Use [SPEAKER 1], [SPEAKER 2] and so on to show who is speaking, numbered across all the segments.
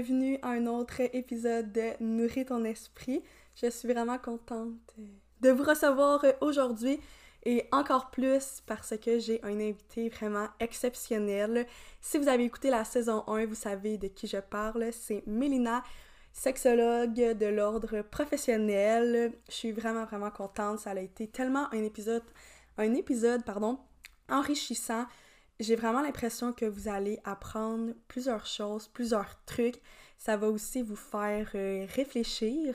[SPEAKER 1] bienvenue à un autre épisode de Nourrir ton esprit. Je suis vraiment contente de vous recevoir aujourd'hui et encore plus parce que j'ai un invité vraiment exceptionnel. Si vous avez écouté la saison 1, vous savez de qui je parle, c'est Mélina, sexologue de l'ordre professionnel. Je suis vraiment vraiment contente, ça a été tellement un épisode un épisode pardon, enrichissant j'ai vraiment l'impression que vous allez apprendre plusieurs choses, plusieurs trucs. Ça va aussi vous faire euh, réfléchir.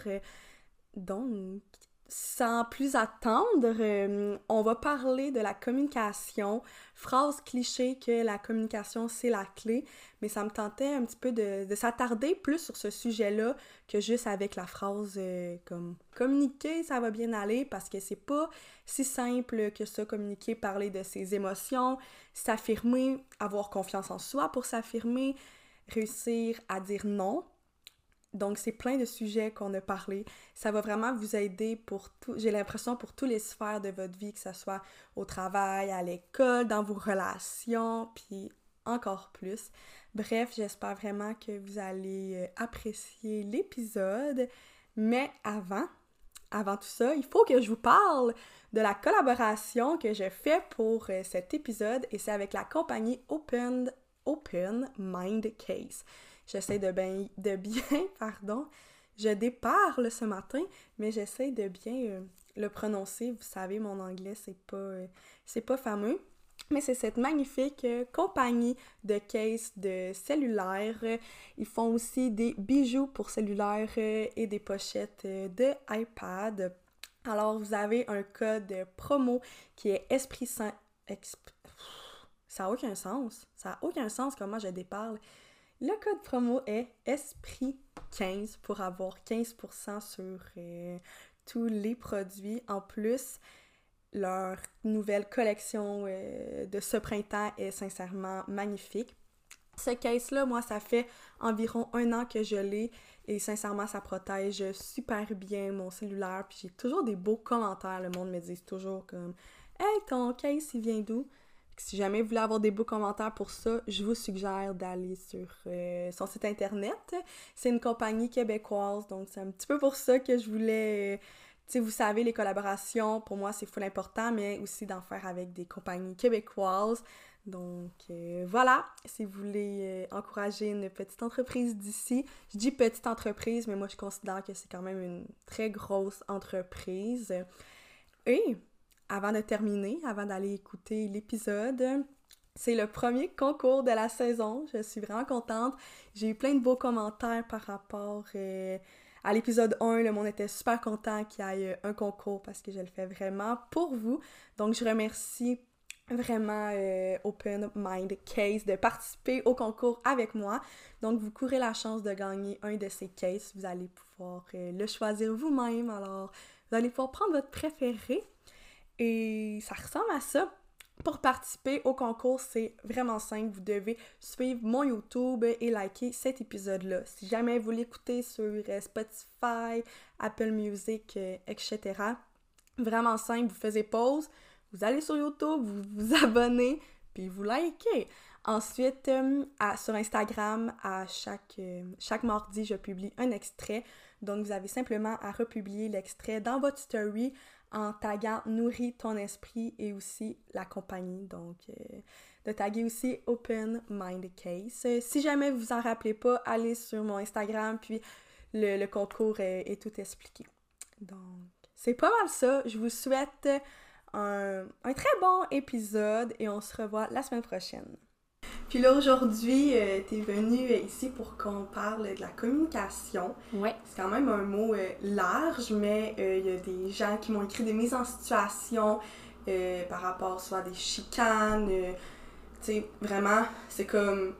[SPEAKER 1] Donc, sans plus attendre, euh, on va parler de la communication. Phrase cliché que la communication, c'est la clé, mais ça me tentait un petit peu de, s'attarder plus sur ce sujet-là que juste avec la phrase euh, comme communiquer, ça va bien aller, parce que c'est pas si simple que ça, communiquer, parler de ses émotions, s'affirmer, avoir confiance en soi pour s'affirmer, réussir à dire non donc, c'est plein de sujets qu'on a parlé. Ça va vraiment vous aider pour tout, j'ai l'impression, pour tous les sphères de votre vie, que ce soit au travail, à l'école, dans vos relations, puis encore plus. Bref, j'espère vraiment que vous allez euh, apprécier l'épisode. Mais avant, avant tout ça, il faut que je vous parle de la collaboration que je fais pour euh, cet épisode et c'est avec la compagnie Open, Open Mind Case. J'essaie de, bien, de bien, pardon, je déparle ce matin, mais j'essaie de bien euh, le prononcer. Vous savez, mon anglais, c'est pas, euh, c'est pas fameux. Mais c'est cette magnifique euh, compagnie de cases de cellulaire. Ils font aussi des bijoux pour cellulaire et des pochettes de iPad. Alors, vous avez un code promo qui est Esprit Saint. Ça n'a aucun sens. Ça n'a aucun sens comment je déparle. Le code promo est ESPRIT15 pour avoir 15% sur euh, tous les produits. En plus, leur nouvelle collection euh, de ce printemps est sincèrement magnifique. Ce case-là, moi, ça fait environ un an que je l'ai et sincèrement, ça protège super bien mon cellulaire. Puis j'ai toujours des beaux commentaires. Le monde me dit toujours comme Hey, ton case, il vient d'où? Si jamais vous voulez avoir des beaux commentaires pour ça, je vous suggère d'aller sur euh, son site internet. C'est une compagnie québécoise, donc c'est un petit peu pour ça que je voulais. Euh, tu vous savez, les collaborations, pour moi, c'est full important, mais aussi d'en faire avec des compagnies québécoises. Donc euh, voilà, si vous voulez encourager une petite entreprise d'ici, je dis petite entreprise, mais moi je considère que c'est quand même une très grosse entreprise. Et avant de terminer, avant d'aller écouter l'épisode, c'est le premier concours de la saison. Je suis vraiment contente. J'ai eu plein de beaux commentaires par rapport euh, à l'épisode 1. Le monde était super content qu'il y ait un concours parce que je le fais vraiment pour vous. Donc, je remercie vraiment euh, Open Mind Case de participer au concours avec moi. Donc, vous courez la chance de gagner un de ces cases. Vous allez pouvoir euh, le choisir vous-même. Alors, vous allez pouvoir prendre votre préféré et ça ressemble à ça. Pour participer au concours, c'est vraiment simple. Vous devez suivre mon YouTube et liker cet épisode-là. Si jamais vous l'écoutez sur euh, Spotify, Apple Music, euh, etc., vraiment simple, vous faites pause, vous allez sur YouTube, vous vous abonnez, puis vous likez. Ensuite, euh, sur Instagram, à chaque, chaque mardi, je publie un extrait. Donc, vous avez simplement à republier l'extrait dans votre story en taguant Nourris ton esprit et aussi la compagnie. Donc, euh, de taguer aussi Open Mind Case. Si jamais vous en rappelez pas, allez sur mon Instagram, puis le, concours est, tout expliqué. Donc, c'est pas mal ça. Je vous souhaite un très bon épisode et on se revoit la semaine prochaine. Puis là, aujourd'hui, euh, tu es venu euh, ici pour qu'on parle de la communication.
[SPEAKER 2] Ouais.
[SPEAKER 1] C'est quand même un mot euh, large, mais il y a des gens qui m'ont écrit des mises en situation par rapport soit à des chicanes. tu sais, vraiment, c'est comme.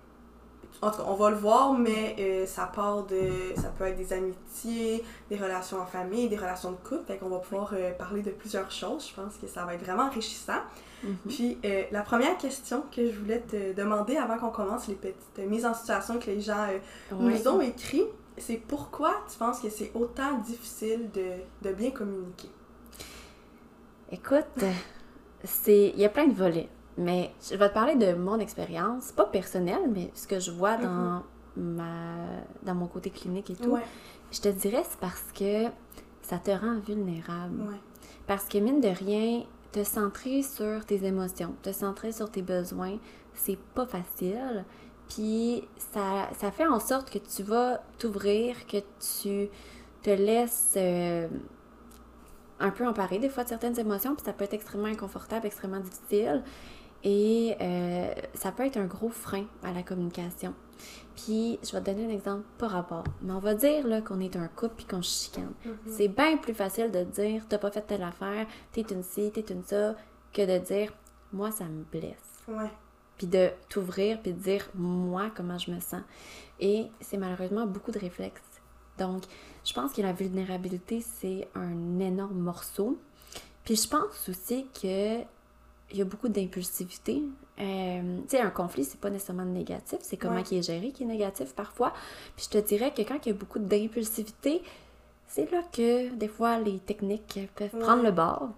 [SPEAKER 1] En tout cas, on va le voir, mais ça part de. Ça peut être des amitiés, des relations en famille, des relations de couple. Fait qu'on va pouvoir parler de plusieurs choses. Je pense que ça va être vraiment enrichissant. Mhm. Puis euh, la première question que je voulais te demander avant qu'on commence les petites mises en situation que les gens euh, nous ont écrit, c'est pourquoi tu penses que c'est autant difficile de, bien communiquer?
[SPEAKER 2] Écoute, c'est il y a plein de volets, mais je vais te parler de mon expérience, pas personnelle, mais ce que je vois dans, mhm. ma, dans mon côté clinique et tout,
[SPEAKER 1] Ouais,
[SPEAKER 2] je te dirais c'est parce que ça te rend vulnérable.
[SPEAKER 1] ouais.
[SPEAKER 2] Parce que mine de rien, te centrer sur tes émotions, te centrer sur tes besoins, c'est pas facile. Puis ça, ça fait en sorte que tu vas t'ouvrir, que tu te laisses euh, un peu emparer des fois de certaines émotions, puis ça peut être extrêmement inconfortable, extrêmement difficile. Et euh, ça peut être un gros frein à la communication. Puis, je vais te donner un exemple par rapport. Mais on va dire là, qu'on est un couple puis qu'on se chicane. C'est bien plus facile de dire t'as pas fait telle affaire, t'es une ci, t'es une ça, que de dire moi ça me blesse.
[SPEAKER 1] Ouais.
[SPEAKER 2] Puis de t'ouvrir puis de dire moi comment je me sens. Et c'est malheureusement beaucoup de réflexes. Donc, je pense que la vulnérabilité c'est un énorme morceau. Puis je pense aussi que il y a beaucoup d'impulsivité. Euh, tu sais, un conflit, c'est pas nécessairement négatif, c'est comment
[SPEAKER 1] Ouais.
[SPEAKER 2] il est géré qui est négatif parfois. Puis je te dirais que quand il y a beaucoup d'impulsivité, c'est là que des fois les techniques peuvent
[SPEAKER 1] Ouais.
[SPEAKER 2] prendre le bord.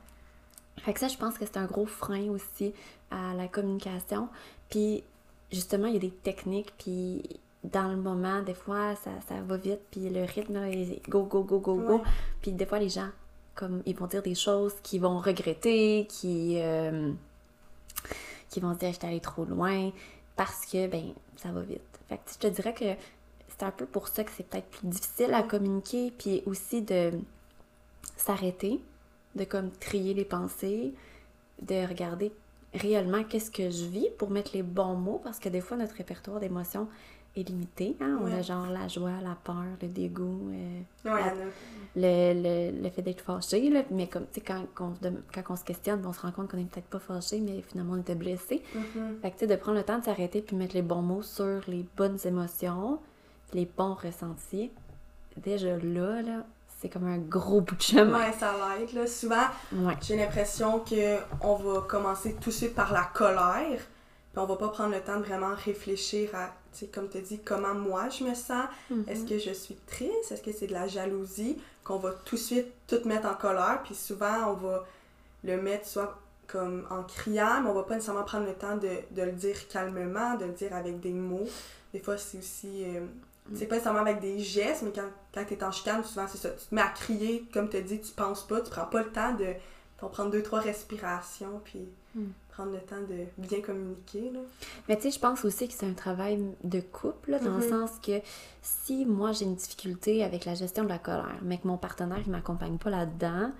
[SPEAKER 2] Fait que ça, je pense que c'est un gros frein aussi à la communication. Puis justement, il y a des techniques, puis dans le moment, des fois, ça, ça va vite, puis le rythme, là, est go, go, go, go, go. Puis des fois, les gens, comme, ils vont dire des choses qu'ils vont regretter, qui, euh, vont se dire, j'étais allé trop loin, parce que, ben, ça va vite. Fait je te dirais que c'est un peu pour ça que c'est peut-être plus difficile à communiquer, puis aussi de s'arrêter, de comme trier les pensées, de regarder réellement qu'est-ce que je vis pour mettre les bons mots, parce que des fois, notre répertoire d'émotions est limité. Hein? On a genre la joie, la peur, le dégoût, euh,
[SPEAKER 1] Ouais,
[SPEAKER 2] la-
[SPEAKER 1] Anna.
[SPEAKER 2] le, le, le fait d'être fâché, là, mais comme, tu sais, quand, qu'on dem- quand on se questionne, on se rend compte qu'on est peut-être pas fâché, mais finalement on était blessé.
[SPEAKER 1] Mhm.
[SPEAKER 2] Fait que, tu sais, de prendre le temps de s'arrêter puis mettre les bons mots sur les bonnes émotions, les bons ressentis, déjà là, là, c'est comme un gros bout de chemin.
[SPEAKER 1] Ouais, ça l'aide, là. Souvent,
[SPEAKER 2] Ouais.
[SPEAKER 1] j'ai l'impression que on va commencer tout de suite par la colère, puis on va pas prendre le temps de vraiment réfléchir à, comme tu dis, comment moi je me sens?
[SPEAKER 2] Mhm.
[SPEAKER 1] Est-ce que je suis triste? Est-ce que c'est de la jalousie? Qu'on va tout de suite tout mettre en colère, puis souvent on va le mettre soit comme en criant, mais on va pas nécessairement prendre le temps de, de le dire calmement, de le dire avec des mots. Des fois, c'est aussi. euh, c'est pas nécessairement avec des gestes, mais quand, quand tu es en chicane, souvent c'est ça. Tu te mets à crier, comme tu dis, tu penses pas, tu prends pas le temps de t'en prendre deux, trois respirations, puis
[SPEAKER 2] Mm.
[SPEAKER 1] Prendre le temps de bien communiquer. Là.
[SPEAKER 2] Mais tu sais, je pense aussi que c'est un travail de couple, là, dans le
[SPEAKER 1] Mhm.
[SPEAKER 2] sens que si moi j'ai une difficulté avec la gestion de la colère, mais que mon partenaire il m'accompagne pas là-dedans,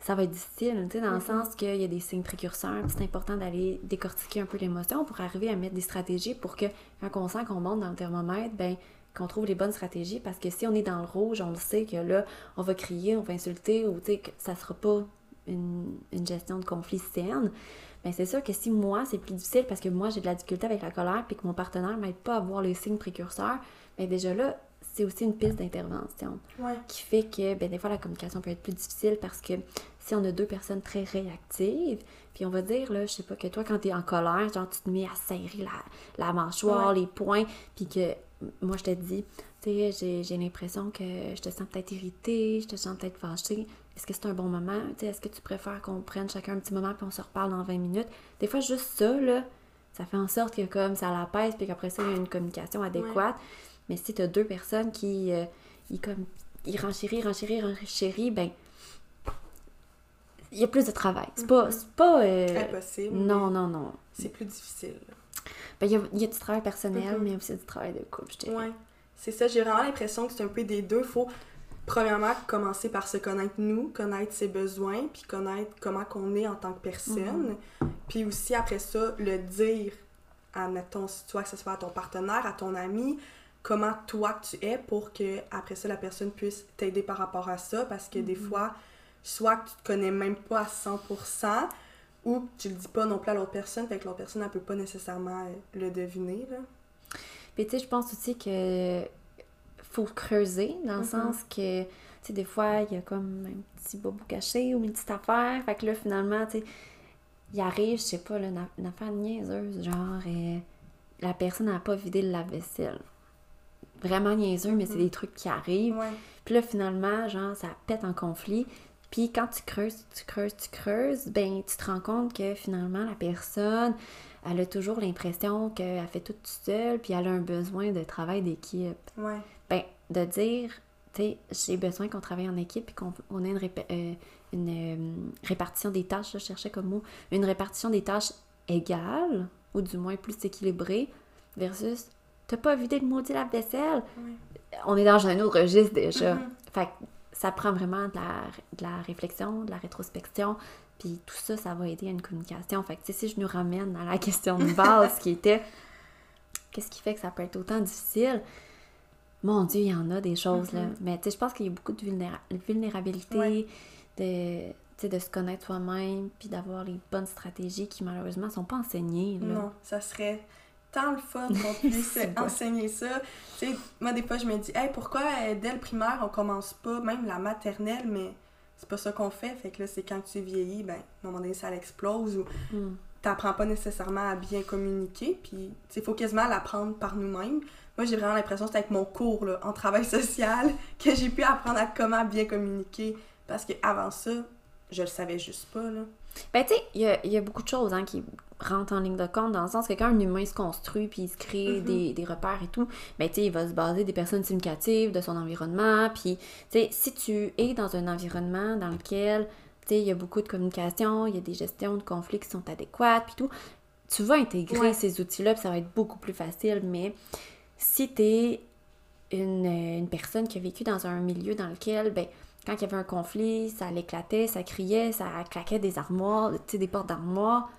[SPEAKER 2] ça va être difficile, tu sais, dans le
[SPEAKER 1] Mhm.
[SPEAKER 2] sens qu'il y a des signes précurseurs, c'est important d'aller décortiquer un peu l'émotion pour arriver à mettre des stratégies pour que quand on sent qu'on monte dans le thermomètre, ben qu'on trouve les bonnes stratégies parce que si on est dans le rouge, on le sait que là, on va crier, on va insulter ou tu sais que ça sera pas une, une gestion de conflit saine. Ben c'est sûr que si moi, c'est plus difficile parce que moi, j'ai de la difficulté avec la colère puis que mon partenaire m'aide pas à voir les signes précurseurs, ben déjà là, c'est aussi une piste d'intervention
[SPEAKER 1] Ouais.
[SPEAKER 2] qui fait que ben, des fois la communication peut être plus difficile parce que si on a deux personnes très réactives, puis on va dire, là, je sais pas, que toi, quand t'es en colère, genre, tu te mets à serrer la, la mâchoire,
[SPEAKER 1] Ouais.
[SPEAKER 2] les poings, puis que moi, je te dis, tu sais, j'ai, j'ai l'impression que je te sens peut-être irritée, je te sens peut-être fâchée. Est-ce que c'est un bon moment? Tu sais, est-ce que tu préfères qu'on prenne chacun un petit moment puis on se reparle dans 20 minutes? Des fois, juste ça, là, ça fait en sorte que comme ça l'apaise puis qu'après ça, il y a une communication adéquate. Mais si tu as deux personnes qui, euh, ils comme, ils renchérissent, renchérissent, renchérissent, ben, il y a plus de travail. C'est pas,
[SPEAKER 1] Mhm.
[SPEAKER 2] c'est pas, euh,
[SPEAKER 1] Impossible.
[SPEAKER 2] non, non, non.
[SPEAKER 1] C'est plus difficile.
[SPEAKER 2] Ben, il y a, il y a du travail personnel,
[SPEAKER 1] Mhm.
[SPEAKER 2] mais aussi du travail de couple, je dirais.
[SPEAKER 1] Ouais, c'est ça. J'ai vraiment l'impression que c'est un peu des deux. Faut, premièrement, commencer par se connaître nous, connaître ses besoins, puis connaître comment qu'on est en tant que personne. Puis aussi, après ça, le dire à, mettons, soit que ce soit à ton partenaire, à ton ami, comment toi tu es pour que après ça, la personne puisse t'aider par rapport à ça. Parce que des fois, soit que tu te connais même pas à 100%, ou tu le dis pas non plus à l'autre personne, fait que l'autre personne, elle peut pas nécessairement euh, le deviner, là.
[SPEAKER 2] Puis tu sais, je pense aussi que faut creuser, dans le
[SPEAKER 1] Mhm.
[SPEAKER 2] sens que, tu sais, des fois, il y a comme un petit bobo caché ou une petite affaire. Fait que là, finalement, tu sais, il arrive, je sais pas, là, une, une affaire niaiseuse, genre, euh, la personne n'a pas vidé le lave-vaisselle. Vraiment niaiseux, mais c'est
[SPEAKER 1] Mhm.
[SPEAKER 2] des trucs qui arrivent.
[SPEAKER 1] Ouais.
[SPEAKER 2] Puis là, finalement, genre, ça pète en conflit. Puis quand tu creuses, tu creuses, tu creuses, ben, tu te rends compte que finalement, la personne, elle a toujours l'impression qu'elle fait tout seule, puis elle a un besoin de travail d'équipe.
[SPEAKER 1] Ouais.
[SPEAKER 2] Ben, de dire, tu sais, j'ai besoin qu'on travaille en équipe et qu'on on ait une, euh, une, euh, répartition des tâches, je cherchais comme mot, une répartition des tâches égale, ou du moins plus équilibrée, versus t'as pas vidé le maudit lave-vaisselle? On est dans un autre registre déjà.
[SPEAKER 1] Mhm.
[SPEAKER 2] Fait que ça prend vraiment de la, de la réflexion, de la rétrospection, puis tout ça, ça va aider à une communication. Fait que, tu sais, si je nous ramène à la question de base qui était qu'est-ce qui fait que ça peut être autant difficile? Mon Dieu, il y en a des choses, là.
[SPEAKER 1] Mhm.
[SPEAKER 2] Mais, tu sais, je pense qu'il y a beaucoup de vulnéra- vulnérabilité,
[SPEAKER 1] Ouais.
[SPEAKER 2] de, de se connaître soi-même, puis d'avoir les bonnes stratégies qui, malheureusement, sont pas enseignées, là.
[SPEAKER 1] Non, ça serait tant le fun qu'on puisse enseigner ça. Tu sais, moi, des fois, je me dis, hey, pourquoi euh, dès le primaire, on commence pas, même la maternelle, mais c'est pas ça qu'on fait. Fait que là, c'est quand tu vieillis, ben, à un moment donné, ça l'explose ou
[SPEAKER 2] Mm.
[SPEAKER 1] t'apprends pas nécessairement à bien communiquer. Puis, il faut quasiment l'apprendre par nous-mêmes. Moi, j'ai vraiment l'impression que c'est avec mon cours là, en travail social que j'ai pu apprendre à comment bien communiquer. Parce que avant ça, je le savais juste pas. Là.
[SPEAKER 2] Ben, tu sais, il y a, y a beaucoup de choses hein, qui rentrent en ligne de compte dans le sens que quand un humain se construit puis il se crée
[SPEAKER 1] Mhm.
[SPEAKER 2] des, des repères et tout, ben, tu sais, il va se baser des personnes significatives de son environnement. Puis, tu sais, si tu es dans un environnement dans lequel, tu sais, il y a beaucoup de communication, il y a des gestions de conflits qui sont adéquates, puis tout, tu vas intégrer
[SPEAKER 1] Ouais.
[SPEAKER 2] ces outils-là, puis ça va être beaucoup plus facile. Mais si tu es une, une personne qui a vécu dans un milieu dans lequel, ben, quand il y avait un conflit, ça l'éclatait, ça criait, ça claquait des armoires, tu sais, des portes d'armoires,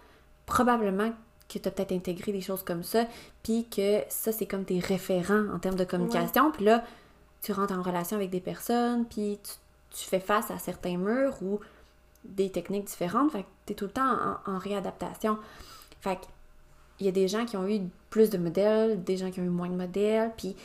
[SPEAKER 2] probablement que tu as peut-être intégré des choses comme ça, puis que ça, c'est comme tes référents en termes de communication. Puis là, tu rentres en relation avec des personnes, puis tu, tu fais face à certains murs ou des techniques différentes. Fait que tu es tout le temps en, en réadaptation. Fait que il y a des gens qui ont eu plus de modèles, des gens qui ont eu moins de modèles, puis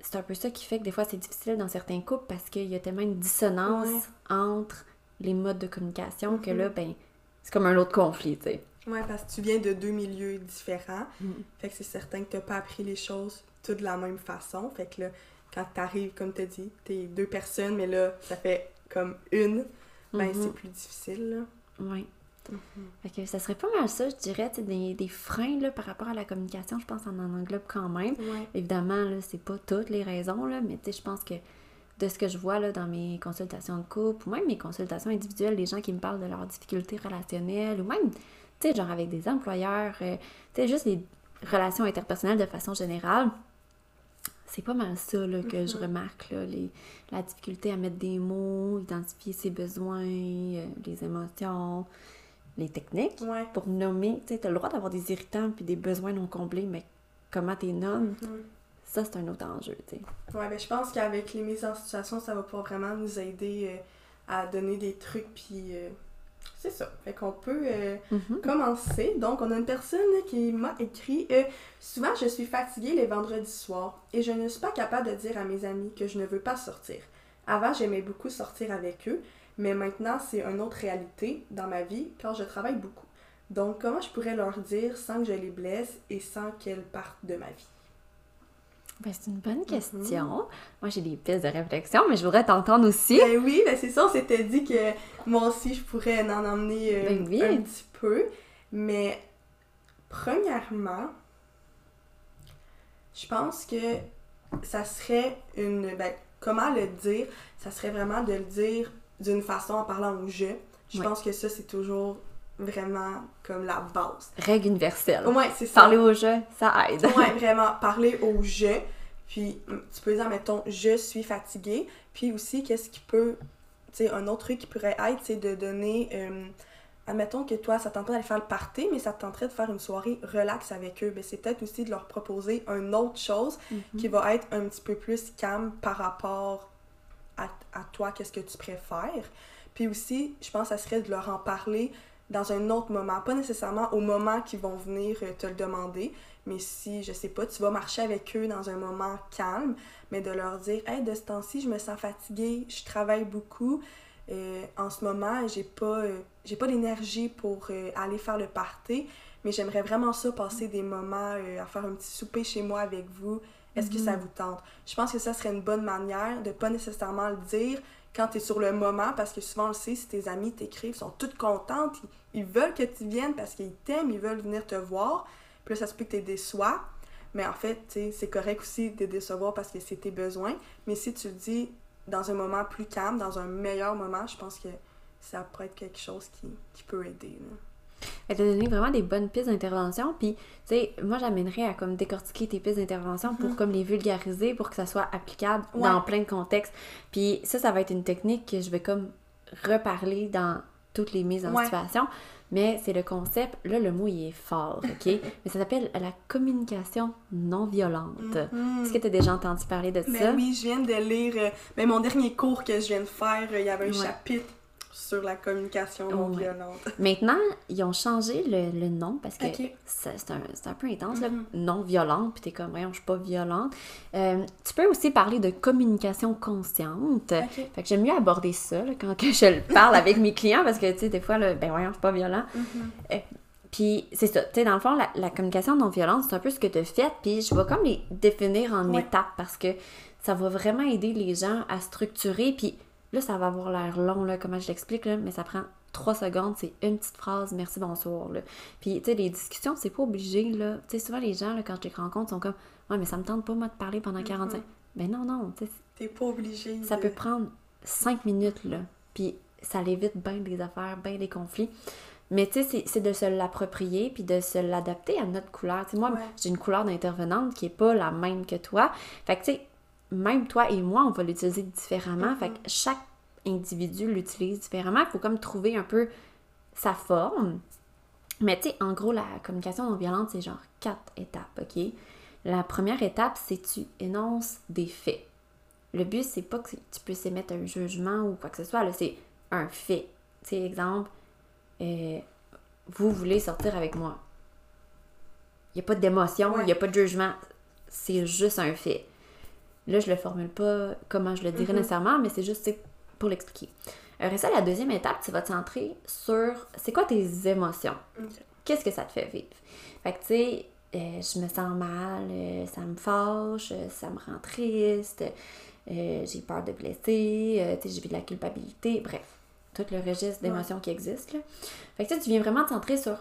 [SPEAKER 2] c'est un peu ça qui fait que des fois c'est difficile dans certains couples parce qu'il y a tellement une dissonance
[SPEAKER 1] Ouais.
[SPEAKER 2] entre les modes de communication que
[SPEAKER 1] Mhm.
[SPEAKER 2] là, ben, c'est comme un autre conflit, tu sais.
[SPEAKER 1] Ouais, parce que tu viens de deux milieux différents.
[SPEAKER 2] Mhm.
[SPEAKER 1] Fait que c'est certain que t'as pas appris les choses toutes de la même façon. Fait que là, quand t'arrives, comme t'as dit, t'es deux personnes, mais là, ça fait comme une, ben
[SPEAKER 2] Mhm.
[SPEAKER 1] c'est plus difficile, là.
[SPEAKER 2] Ouais. Fait que ça serait pas mal ça, je dirais, des, des freins là, par rapport à la communication, je pense qu'on en englobe quand même.
[SPEAKER 1] Ouais.
[SPEAKER 2] Évidemment, là, c'est pas toutes les raisons, là, mais je pense que de ce que je vois là, dans mes consultations de couple, ou même mes consultations individuelles, les gens qui me parlent de leurs difficultés relationnelles, ou même, tu sais, genre avec des employeurs, euh, tu sais, juste les relations interpersonnelles de façon générale, c'est pas mal ça là, que je
[SPEAKER 1] Mhm.
[SPEAKER 2] remarque, là, les, la difficulté à mettre des mots, identifier ses besoins, euh, les émotions, les techniques
[SPEAKER 1] Ouais.
[SPEAKER 2] pour nommer, tu t'as le droit d'avoir des irritants puis des besoins non comblés, mais comment t'es nommes,
[SPEAKER 1] Mhm.
[SPEAKER 2] ça c'est un autre enjeu, tu sais.
[SPEAKER 1] Ouais, ben je pense qu'avec les mises en situation, ça va pouvoir vraiment nous aider euh, à donner des trucs, puis euh, c'est ça. Fait qu'on peut euh,
[SPEAKER 2] Mhm.
[SPEAKER 1] commencer. Donc, on a une personne qui m'a écrit euh, Souvent, je suis fatiguée les vendredis soirs et je ne suis pas capable de dire à mes amis que je ne veux pas sortir. Avant, j'aimais beaucoup sortir avec eux, mais maintenant, c'est une autre réalité dans ma vie car je travaille beaucoup. Donc, comment je pourrais leur dire sans que je les blesse et sans qu'elles partent de ma vie?
[SPEAKER 2] Ben, c'est une bonne
[SPEAKER 1] Mhm.
[SPEAKER 2] question. Moi, j'ai des pistes de réflexion, mais je voudrais t'entendre aussi.
[SPEAKER 1] Ben oui, ben c'est ça, on s'était dit que moi aussi, je pourrais en emmener euh,
[SPEAKER 2] Ben oui.
[SPEAKER 1] un petit peu. Mais, premièrement, je pense que ça serait une... Ben, comment le dire? Ça serait vraiment de le dire d'une façon en parlant au je. Je
[SPEAKER 2] Ouais.
[SPEAKER 1] pense que ça, c'est toujours vraiment comme la base.
[SPEAKER 2] Règle universelle.
[SPEAKER 1] Ouais, c'est ça.
[SPEAKER 2] Parler au jeu, ça aide.
[SPEAKER 1] Ouais, vraiment, parler au je. Puis mm, tu peux dire, mettons, je suis fatiguée. Puis aussi, qu'est-ce qui peut. Tu sais, un autre truc qui pourrait être, c'est de donner. euh, admettons que toi, ça tente pas d'aller faire le party, mais ça te tenterait de faire une soirée relax avec eux. Ben, c'est peut-être aussi de leur proposer une autre chose
[SPEAKER 2] Mhm.
[SPEAKER 1] qui va être un petit peu plus calme par rapport à, à toi, qu'est-ce que tu préfères. Puis aussi, je pense que ça serait de leur en parler dans un autre moment, pas nécessairement au moment qu'ils vont venir euh, te le demander, mais si, je sais pas, tu vas marcher avec eux dans un moment calme, mais de leur dire Hey, de ce temps-ci, je me sens fatiguée, je travaille beaucoup, euh, en ce moment, j'ai pas, euh, pas d'énergie pour aller faire le party, mais j'aimerais vraiment ça, passer des moments à faire un petit souper chez moi avec vous. Est-ce que ça vous tente? Je pense que ça serait une bonne manière de pas nécessairement le dire quand tu es sur le moment, parce que souvent on le sait, si tes amis t'écrivent, sont toutes contentes, ils, ils veulent que tu viennes parce qu'ils t'aiment, ils veulent venir te voir. Puis là, ça se peut que tu déçois. Mais en fait, c'est correct aussi de décevoir parce que c'est tes besoins. Mais si tu le dis dans un moment plus calme, dans un meilleur moment, je pense que ça pourrait être quelque chose qui, qui peut aider.
[SPEAKER 2] Elle t'a donné vraiment des bonnes pistes d'intervention. Puis, tu sais, moi, j'amènerais à comme décortiquer tes pistes d'intervention pour mhm. comme les vulgariser, pour que ça soit applicable dans plein de contextes. Puis ça, ça va être une technique que je vais comme reparler dans toutes les mises en situation mais c'est le concept, là le mot il est fort, ok? mais ça s'appelle la communication non violente. Mm-hmm. Est-ce que tu as déjà entendu parler de
[SPEAKER 1] mais
[SPEAKER 2] ça?
[SPEAKER 1] Oui, je viens de lire, euh, mais mon dernier cours que je viens de faire, euh, il y avait un chapitre sur la communication non violente.
[SPEAKER 2] Maintenant, ils ont changé le, nom parce que c'est un, peu intense, mm-hmm. non violente, puis t'es comme, voyons, je suis pas violente. Euh, tu peux aussi parler de communication consciente. Fait que j'aime mieux aborder ça quand que je le parle avec mes clients parce que, tu sais, des fois, là, ben voyons, je suis pas violent. Mm-hmm. Euh, puis c'est ça, tu sais, dans le fond, la, communication non violente, c'est un peu ce que tu as fait, puis je vais comme les définir en étapes parce que ça va vraiment aider les gens à structurer, puis Là, ça va avoir l'air long, là, comment je l'explique, mais ça prend trois secondes, c'est une petite phrase, merci, bonsoir. Là. Puis, tu sais, les discussions, c'est pas obligé, là. Tu sais, souvent, les gens, là, quand je les rencontre, sont comme, ouais, mais ça me tente pas, moi, de parler pendant 45. Mm-hmm. Ben non, non, tu sais.
[SPEAKER 1] T'es pas obligé.
[SPEAKER 2] Ça peut prendre cinq minutes, là. Puis, ça l'évite bien des affaires, bien des conflits. Mais tu sais, c'est de se l'approprier puis de se l'adapter à notre couleur. Tu sais, moi, j'ai une couleur d'intervenante qui est pas la même que toi. Fait que tu sais, même toi et moi, on va l'utiliser différemment. Fait que mm-hmm. chaque individu l'utilise différemment. Il faut comme trouver un peu sa forme. Mais tu sais, en gros, la communication non violente, c'est genre quatre étapes, OK? La première étape, c'est tu énonces des faits. Le but, c'est pas que tu puisses émettre un jugement ou quoi que ce soit, c'est un fait. Tu sais, exemple, euh, vous voulez sortir avec moi. Il n'y a pas d'émotion, il n'y a pas de jugement. C'est juste un fait. Là, je le formule pas comment je le dirais mm-hmm. nécessairement, mais c'est juste pour l'expliquer. Après ça, la deuxième étape, tu vas te centrer sur c'est quoi tes émotions? Qu'est-ce que ça te fait vivre? Fait que, tu sais, euh, je me sens mal, euh, ça me fâche, euh, ça me rend triste, j'ai peur de blesser, j'ai vu de la culpabilité, bref, tout le registre d'émotions qui existe. Là. Fait que tu viens vraiment te centrer sur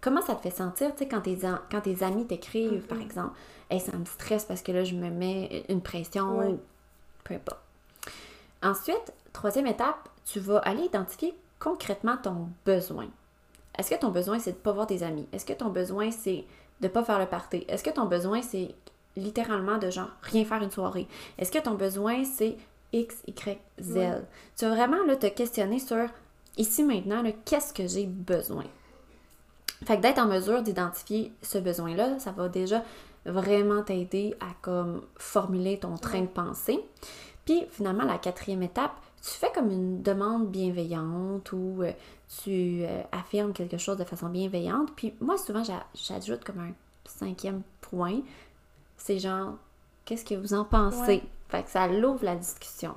[SPEAKER 2] comment ça te fait sentir, tu sais, quand tes, quand tes amis t'écrivent, par mm-hmm. exemple, hey, ça me stresse parce que là, je me mets une pression, peu importe. Ensuite, troisième étape, tu vas aller identifier concrètement ton besoin. Est-ce que ton besoin, c'est de ne pas voir tes amis? Est-ce que ton besoin, c'est de ne pas faire le party? Est-ce que ton besoin, c'est littéralement de genre rien faire une soirée? Est-ce que ton besoin, c'est X, Y, Z? Tu vas vraiment là, te questionner sur ici maintenant, qu'est-ce que j'ai besoin? Fait que d'être en mesure d'identifier ce besoin-là, ça va déjà vraiment t'aider à comme formuler ton train de pensée. Puis finalement, la quatrième étape, tu fais comme une demande bienveillante ou euh, tu euh, affirmes quelque chose de façon bienveillante. Puis moi, souvent, j'ajoute comme un cinquième point. C'est genre, qu'est-ce que vous en pensez? Fait que ça l'ouvre la discussion.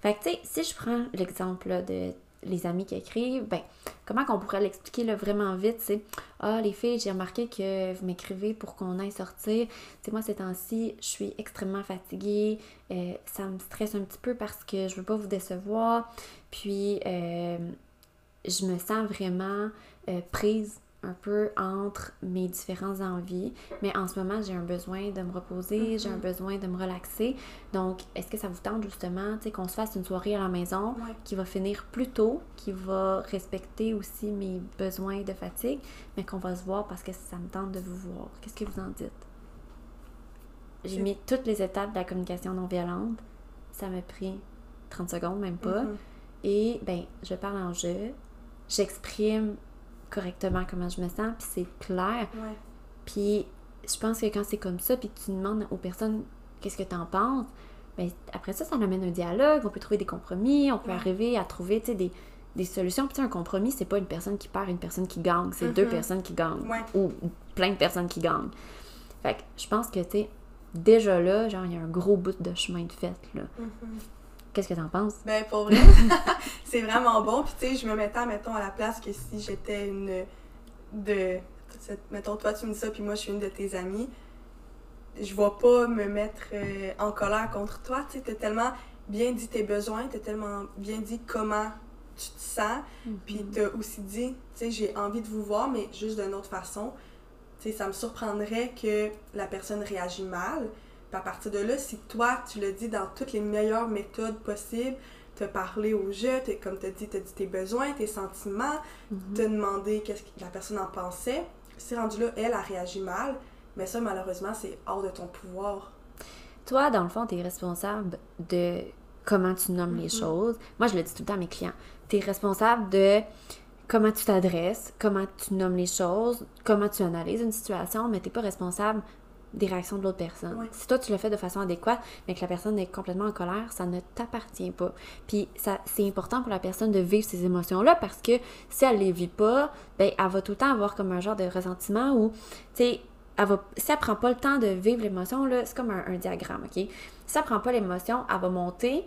[SPEAKER 2] Fait que, tu sais, si je prends l'exemple de les amis qui écrivent, ben, comment qu'on pourrait l'expliquer vraiment vite, c'est Ah, les filles, j'ai remarqué que vous m'écrivez pour qu'on aille sortir. c'est moi, ces temps-ci, je suis extrêmement fatiguée. Euh, ça me stresse un petit peu parce que je veux pas vous décevoir. Puis, euh, je me sens vraiment euh, prise un peu entre mes différentes envies, mais en ce moment, j'ai un besoin de me reposer, j'ai un mhm. besoin de me relaxer. Donc, est-ce que ça vous tente justement, qu'on se fasse une soirée à la maison qui va finir plus tôt, qui va respecter aussi mes besoins de fatigue, mais qu'on va se voir parce que ça me tente de vous voir? Qu'est-ce que vous en dites? J'ai mis toutes les étapes de la communication non violente. Ça m'a pris 30 secondes, même pas. Mhm. Et, ben, je parle en jeu, j'exprime correctement comment je me sens, puis c'est clair. Puis je pense que quand c'est comme ça, puis tu demandes aux personnes qu'est-ce que tu en penses, ben, après ça, ça amène un dialogue, on peut trouver des compromis, on peut arriver à trouver des, des solutions. Puis un compromis, c'est pas une personne qui perd, une personne qui gagne, c'est deux mm-hmm. personnes qui gagnent. Ou plein de personnes qui gagnent. Fait que je pense que, tu sais, déjà là, genre, il y a un gros bout de chemin de fait, là. Mm-hmm. Qu'est-ce que t'en penses?
[SPEAKER 1] Ben, pour vrai, c'est vraiment bon. Puis, tu sais, je me mettais, mettons, à la place que si j'étais une de. Mettons, toi, tu me dis ça, puis moi, je suis une de tes amies. Je vais pas me mettre euh, en colère contre toi. Tu sais, t'as tellement bien dit tes besoins, t'as tellement bien dit comment tu te sens,
[SPEAKER 2] Mhm.
[SPEAKER 1] puis t'as aussi dit, tu sais, j'ai envie de vous voir, mais juste d'une autre façon. Tu sais, ça me surprendrait que la personne réagit mal. À partir de là, si toi, tu le dis dans toutes les meilleures méthodes possibles, t'as parlé au jeu, comme t'as dit, t'as dit tes besoins, tes sentiments,
[SPEAKER 2] Mhm.
[SPEAKER 1] t'as demandé qu'est-ce que la personne en pensait. Si rendu là, elle a réagi mal, mais ça, malheureusement, c'est hors de ton pouvoir.
[SPEAKER 2] Toi, dans le fond, tu es responsable de comment tu nommes les
[SPEAKER 1] Mhm.
[SPEAKER 2] choses. Moi, je le dis tout le temps à mes clients. Tu es responsable de comment tu t'adresses, comment tu nommes les choses, comment tu analyses une situation, mais tu n'es pas responsable des réactions de l'autre personne.
[SPEAKER 1] Ouais.
[SPEAKER 2] Si toi, tu le fais de façon adéquate, mais que la personne est complètement en colère, ça ne t'appartient pas. Puis ça, c'est important pour la personne de vivre ces émotions-là parce que si elle les vit pas, ben, elle va tout le temps avoir comme un genre de ressentiment où, tu sais, elle va, si elle prend pas le temps de vivre l'émotion, là, c'est comme un, un diagramme, OK? Si elle prend pas l'émotion, elle va monter,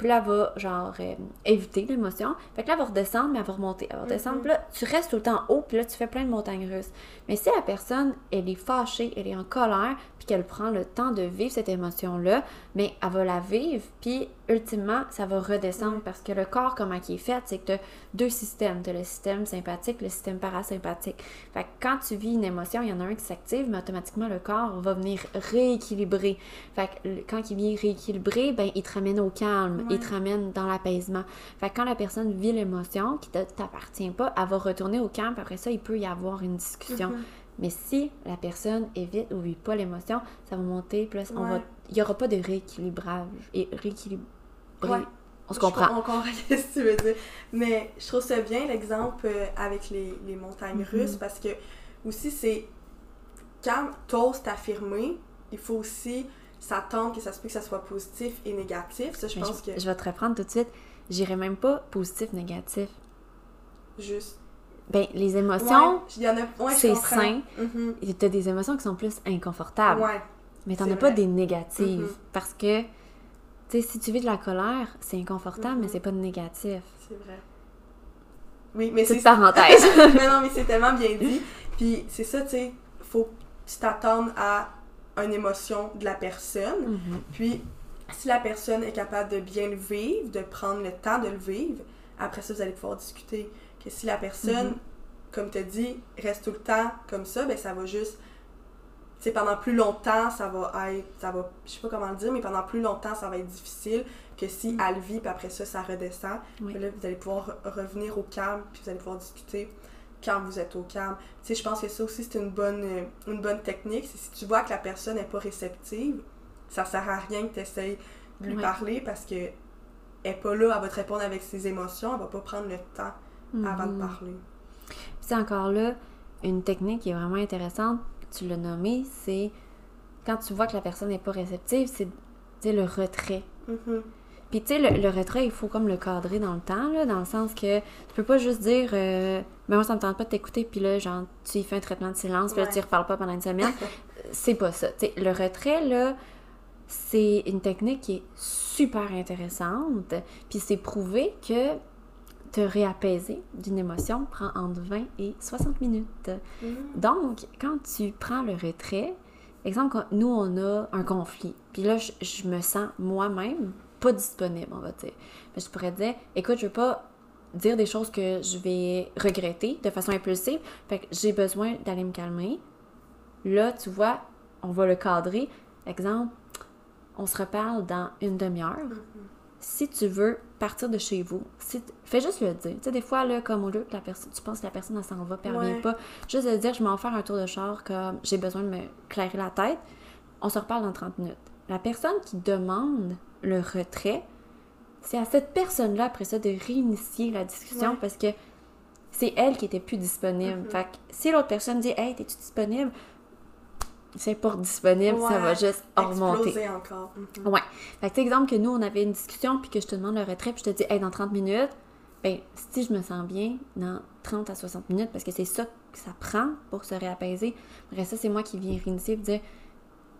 [SPEAKER 2] puis là, elle va, genre, euh, éviter l'émotion. Fait que là, elle va redescendre, mais elle va remonter. Elle va redescendre,
[SPEAKER 1] Mhm.
[SPEAKER 2] puis là, tu restes tout le temps haut, puis là, tu fais plein de montagnes russes. Mais si la personne, elle est fâchée, elle est en colère, puis qu'elle prend le temps de vivre cette émotion-là, mais elle va la vivre, puis ultimement, ça va redescendre parce que le corps, comment il est fait, c'est que tu as deux systèmes. Tu as le système sympathique, le système parasympathique. Fait que quand tu vis une émotion, il y en a un qui s'active, mais automatiquement, le corps va venir rééquilibrer. Fait que quand il vient rééquilibrer, ben, il te ramène au calme, il te ramène dans l'apaisement. Fait que quand la personne vit l'émotion qui ne t'appartient pas, elle va retourner au calme, après ça, il peut y avoir une discussion.
[SPEAKER 1] Mhm.
[SPEAKER 2] Mais si la personne évite ou vit pas l'émotion, ça va monter, là, on va- il n'y aura pas de rééquilibrage. Et.
[SPEAKER 1] Ouais.
[SPEAKER 2] On se comprend.
[SPEAKER 1] com- On comprend ce que tu veux dire. Mais je trouve ça bien l'exemple euh, avec les, les montagnes
[SPEAKER 2] Mhm.
[SPEAKER 1] russes parce que aussi c'est quand t'oses t'affirmer, il faut aussi s'attendre que ça se peut que ça soit positif et négatif. Ça, je
[SPEAKER 2] Mais
[SPEAKER 1] pense
[SPEAKER 2] je,
[SPEAKER 1] que
[SPEAKER 2] je vais te reprendre tout de suite. J'irai même pas positif, négatif.
[SPEAKER 1] juste.
[SPEAKER 2] Ben, les émotions,
[SPEAKER 1] Ouais. Ouais,
[SPEAKER 2] c'est sain.
[SPEAKER 1] Mhm.
[SPEAKER 2] tu as des émotions qui sont plus inconfortables.
[SPEAKER 1] Ouais.
[SPEAKER 2] mais t'en as pas des négatives.
[SPEAKER 1] Mhm.
[SPEAKER 2] Parce que, tu sais, si tu vis de la colère, c'est inconfortable,
[SPEAKER 1] Mhm.
[SPEAKER 2] mais c'est pas négatif.
[SPEAKER 1] C'est vrai. Oui, mais c'est
[SPEAKER 2] parenthèse.
[SPEAKER 1] mais non, mais c'est tellement bien dit. Puis c'est ça, tu sais, faut t'attendes à une émotion de la personne.
[SPEAKER 2] Mhm.
[SPEAKER 1] Puis si la personne est capable de bien le vivre, de prendre le temps de le vivre, après ça, vous allez pouvoir discuter. Que si la personne,
[SPEAKER 2] Mhm.
[SPEAKER 1] comme tu as dit, reste tout le temps comme ça, ben ça va juste. Tu sais, pendant plus longtemps, ça va être. Ça va, je sais pas comment le dire, mais pendant plus longtemps, ça va être difficile que si elle le vit, puis après ça, ça redescend.
[SPEAKER 2] Oui.
[SPEAKER 1] Là, vous allez pouvoir re- revenir au calme, puis vous allez pouvoir discuter quand vous êtes au calme. Tu sais, je pense que ça aussi, c'est une bonne, euh, une bonne technique. C'est si tu vois que la personne n'est pas réceptive, ça sert à rien que tu essayes de lui
[SPEAKER 2] Oui.
[SPEAKER 1] parler parce que elle n'est pas là, elle va te répondre avec ses émotions, elle va pas prendre le temps avant de
[SPEAKER 2] Mhm.
[SPEAKER 1] parler.
[SPEAKER 2] C'est encore là une technique qui est vraiment intéressante, tu l'as nommé, c'est quand tu vois que la personne n'est pas réceptive, c'est le retrait.
[SPEAKER 1] Mhm.
[SPEAKER 2] Puis tu sais, le, le retrait, il faut comme le cadrer dans le temps, là, dans le sens que tu peux pas juste dire euh, Mais moi, ça me tente pas de t'écouter, puis là, genre, tu y fais un traitement de silence, puis là,
[SPEAKER 1] Ouais.
[SPEAKER 2] tu y reparles pas pendant une semaine. c'est pas ça. Le retrait, là, c'est une technique qui est super intéressante, puis c'est prouvé que te réapaiser d'une émotion prend entre 20 et 60 minutes.
[SPEAKER 1] Mhm.
[SPEAKER 2] Donc, quand tu prends le retrait, exemple, quand nous, on a un conflit, puis là, je, je me sens moi-même pas disponible, on va dire. Mais je pourrais dire, écoute, je veux pas dire des choses que je vais regretter de façon impulsive, fait que j'ai besoin d'aller me calmer. Là, tu vois, on va le cadrer. Exemple, on se reparle dans une demi-heure
[SPEAKER 1] Mhm.
[SPEAKER 2] si tu veux partir de chez vous, fais juste le dire. Tu sais, des fois, là, comme au lieu que la personne, tu penses que la personne, elle s'en va, puis elle revient pas, juste de dire, je m'en faire un tour de char, comme j'ai besoin de me clairer la tête, on se reparle dans 30 minutes. La personne qui demande le retrait, c'est à cette personne-là, après ça, de réinitier la discussion
[SPEAKER 1] Ouais.
[SPEAKER 2] parce que c'est elle qui était plus disponible.
[SPEAKER 1] Mhm.
[SPEAKER 2] Fait que si l'autre personne dit, hey, t'es-tu disponible? C'est pas disponible, ça va juste remonter.
[SPEAKER 1] Encore. Mhm.
[SPEAKER 2] Ouais. Fait que, exemple que nous, on avait une discussion, puis que je te demande le retrait, puis je te dis, hey, dans 30 minutes, ben, si je me sens bien, dans 30 à 60 minutes, parce que c'est ça que ça prend pour se réapaiser. Après ça, c'est moi qui viens réinitier, puis dire,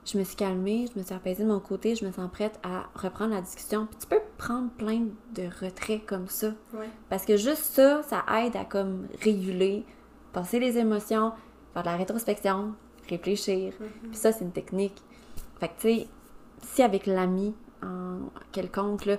[SPEAKER 2] je me suis calmée, je me suis apaisée de mon côté, je me sens prête à reprendre la discussion. Puis tu peux prendre plein de retraits comme ça.
[SPEAKER 1] Ouais.
[SPEAKER 2] Parce que juste ça, ça aide à comme réguler, passer les émotions, faire de la rétrospection, réfléchir.
[SPEAKER 1] Mhm.
[SPEAKER 2] Puis ça, c'est une technique. Fait que, tu sais, si avec l'ami, quelconque, là,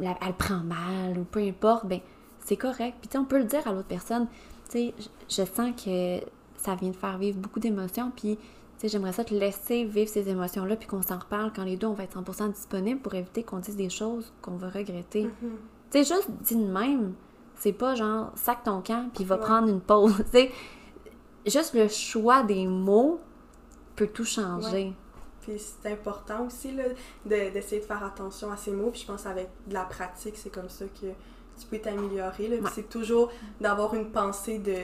[SPEAKER 2] la- elle prend mal ou peu importe, ben c'est correct. Puis tu sais, on peut le dire à l'autre personne. Tu sais, je- je sens que ça vient de faire vivre beaucoup d'émotions, puis tu sais, j'aimerais ça te laisser vivre ces émotions-là, puis qu'on s'en reparle quand les deux, on va être 100% disponible pour éviter qu'on dise des choses qu'on va regretter.
[SPEAKER 1] Mhm.
[SPEAKER 2] Tu sais, juste dit de même, c'est pas genre sac ton camp puis va
[SPEAKER 1] Ouais.
[SPEAKER 2] prendre une pause. Tu sais, juste le choix des mots peut tout changer.
[SPEAKER 1] Puis c'est important aussi là, de- d'essayer de faire attention à ces mots. Puis je pense avec de la pratique, c'est comme ça que tu peux t'améliorer.
[SPEAKER 2] Ouais.
[SPEAKER 1] c'est toujours d'avoir une pensée de,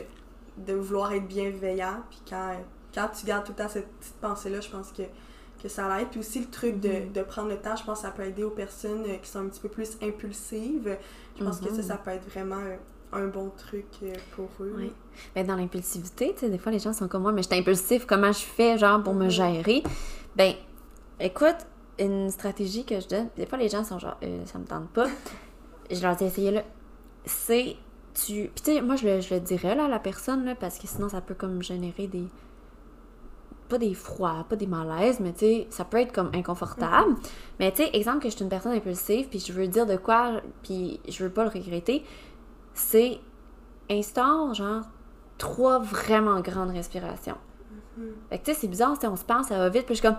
[SPEAKER 1] de vouloir être bienveillant. Puis quand, quand tu gardes tout le temps cette petite pensée-là, je pense que, que ça l'aide. Puis aussi le truc de,
[SPEAKER 2] Mhm.
[SPEAKER 1] de prendre le temps, je pense que ça peut aider aux personnes euh, qui sont un petit peu plus impulsives. Je pense que ça, ça peut être vraiment euh, un bon truc euh, pour eux.
[SPEAKER 2] Oui. Ben, dans l'impulsivité, tu sais, des fois, les gens sont comme moi, mais je suis impulsif, comment je fais, genre, pour me
[SPEAKER 1] Mhm.
[SPEAKER 2] gérer? Ben, écoute, une stratégie que je donne, des fois, les gens sont genre, Euh, ça me tente pas. je leur dis, essayez-le. C'est, tu. Puis, tu sais, moi, je le, je le dirais, là, à la personne, là, parce que sinon, ça peut comme générer des. Pas des froids, pas des malaises, mais tu sais, ça peut être comme inconfortable. Mais tu sais, exemple que je suis une personne impulsive, puis je veux dire de quoi, puis je veux pas le regretter, c'est instaure, genre, trois vraiment grandes respirations.
[SPEAKER 1] Mhm.
[SPEAKER 2] Fait que tu sais, c'est bizarre, sais, on se pense, ça va vite, puis je suis comme,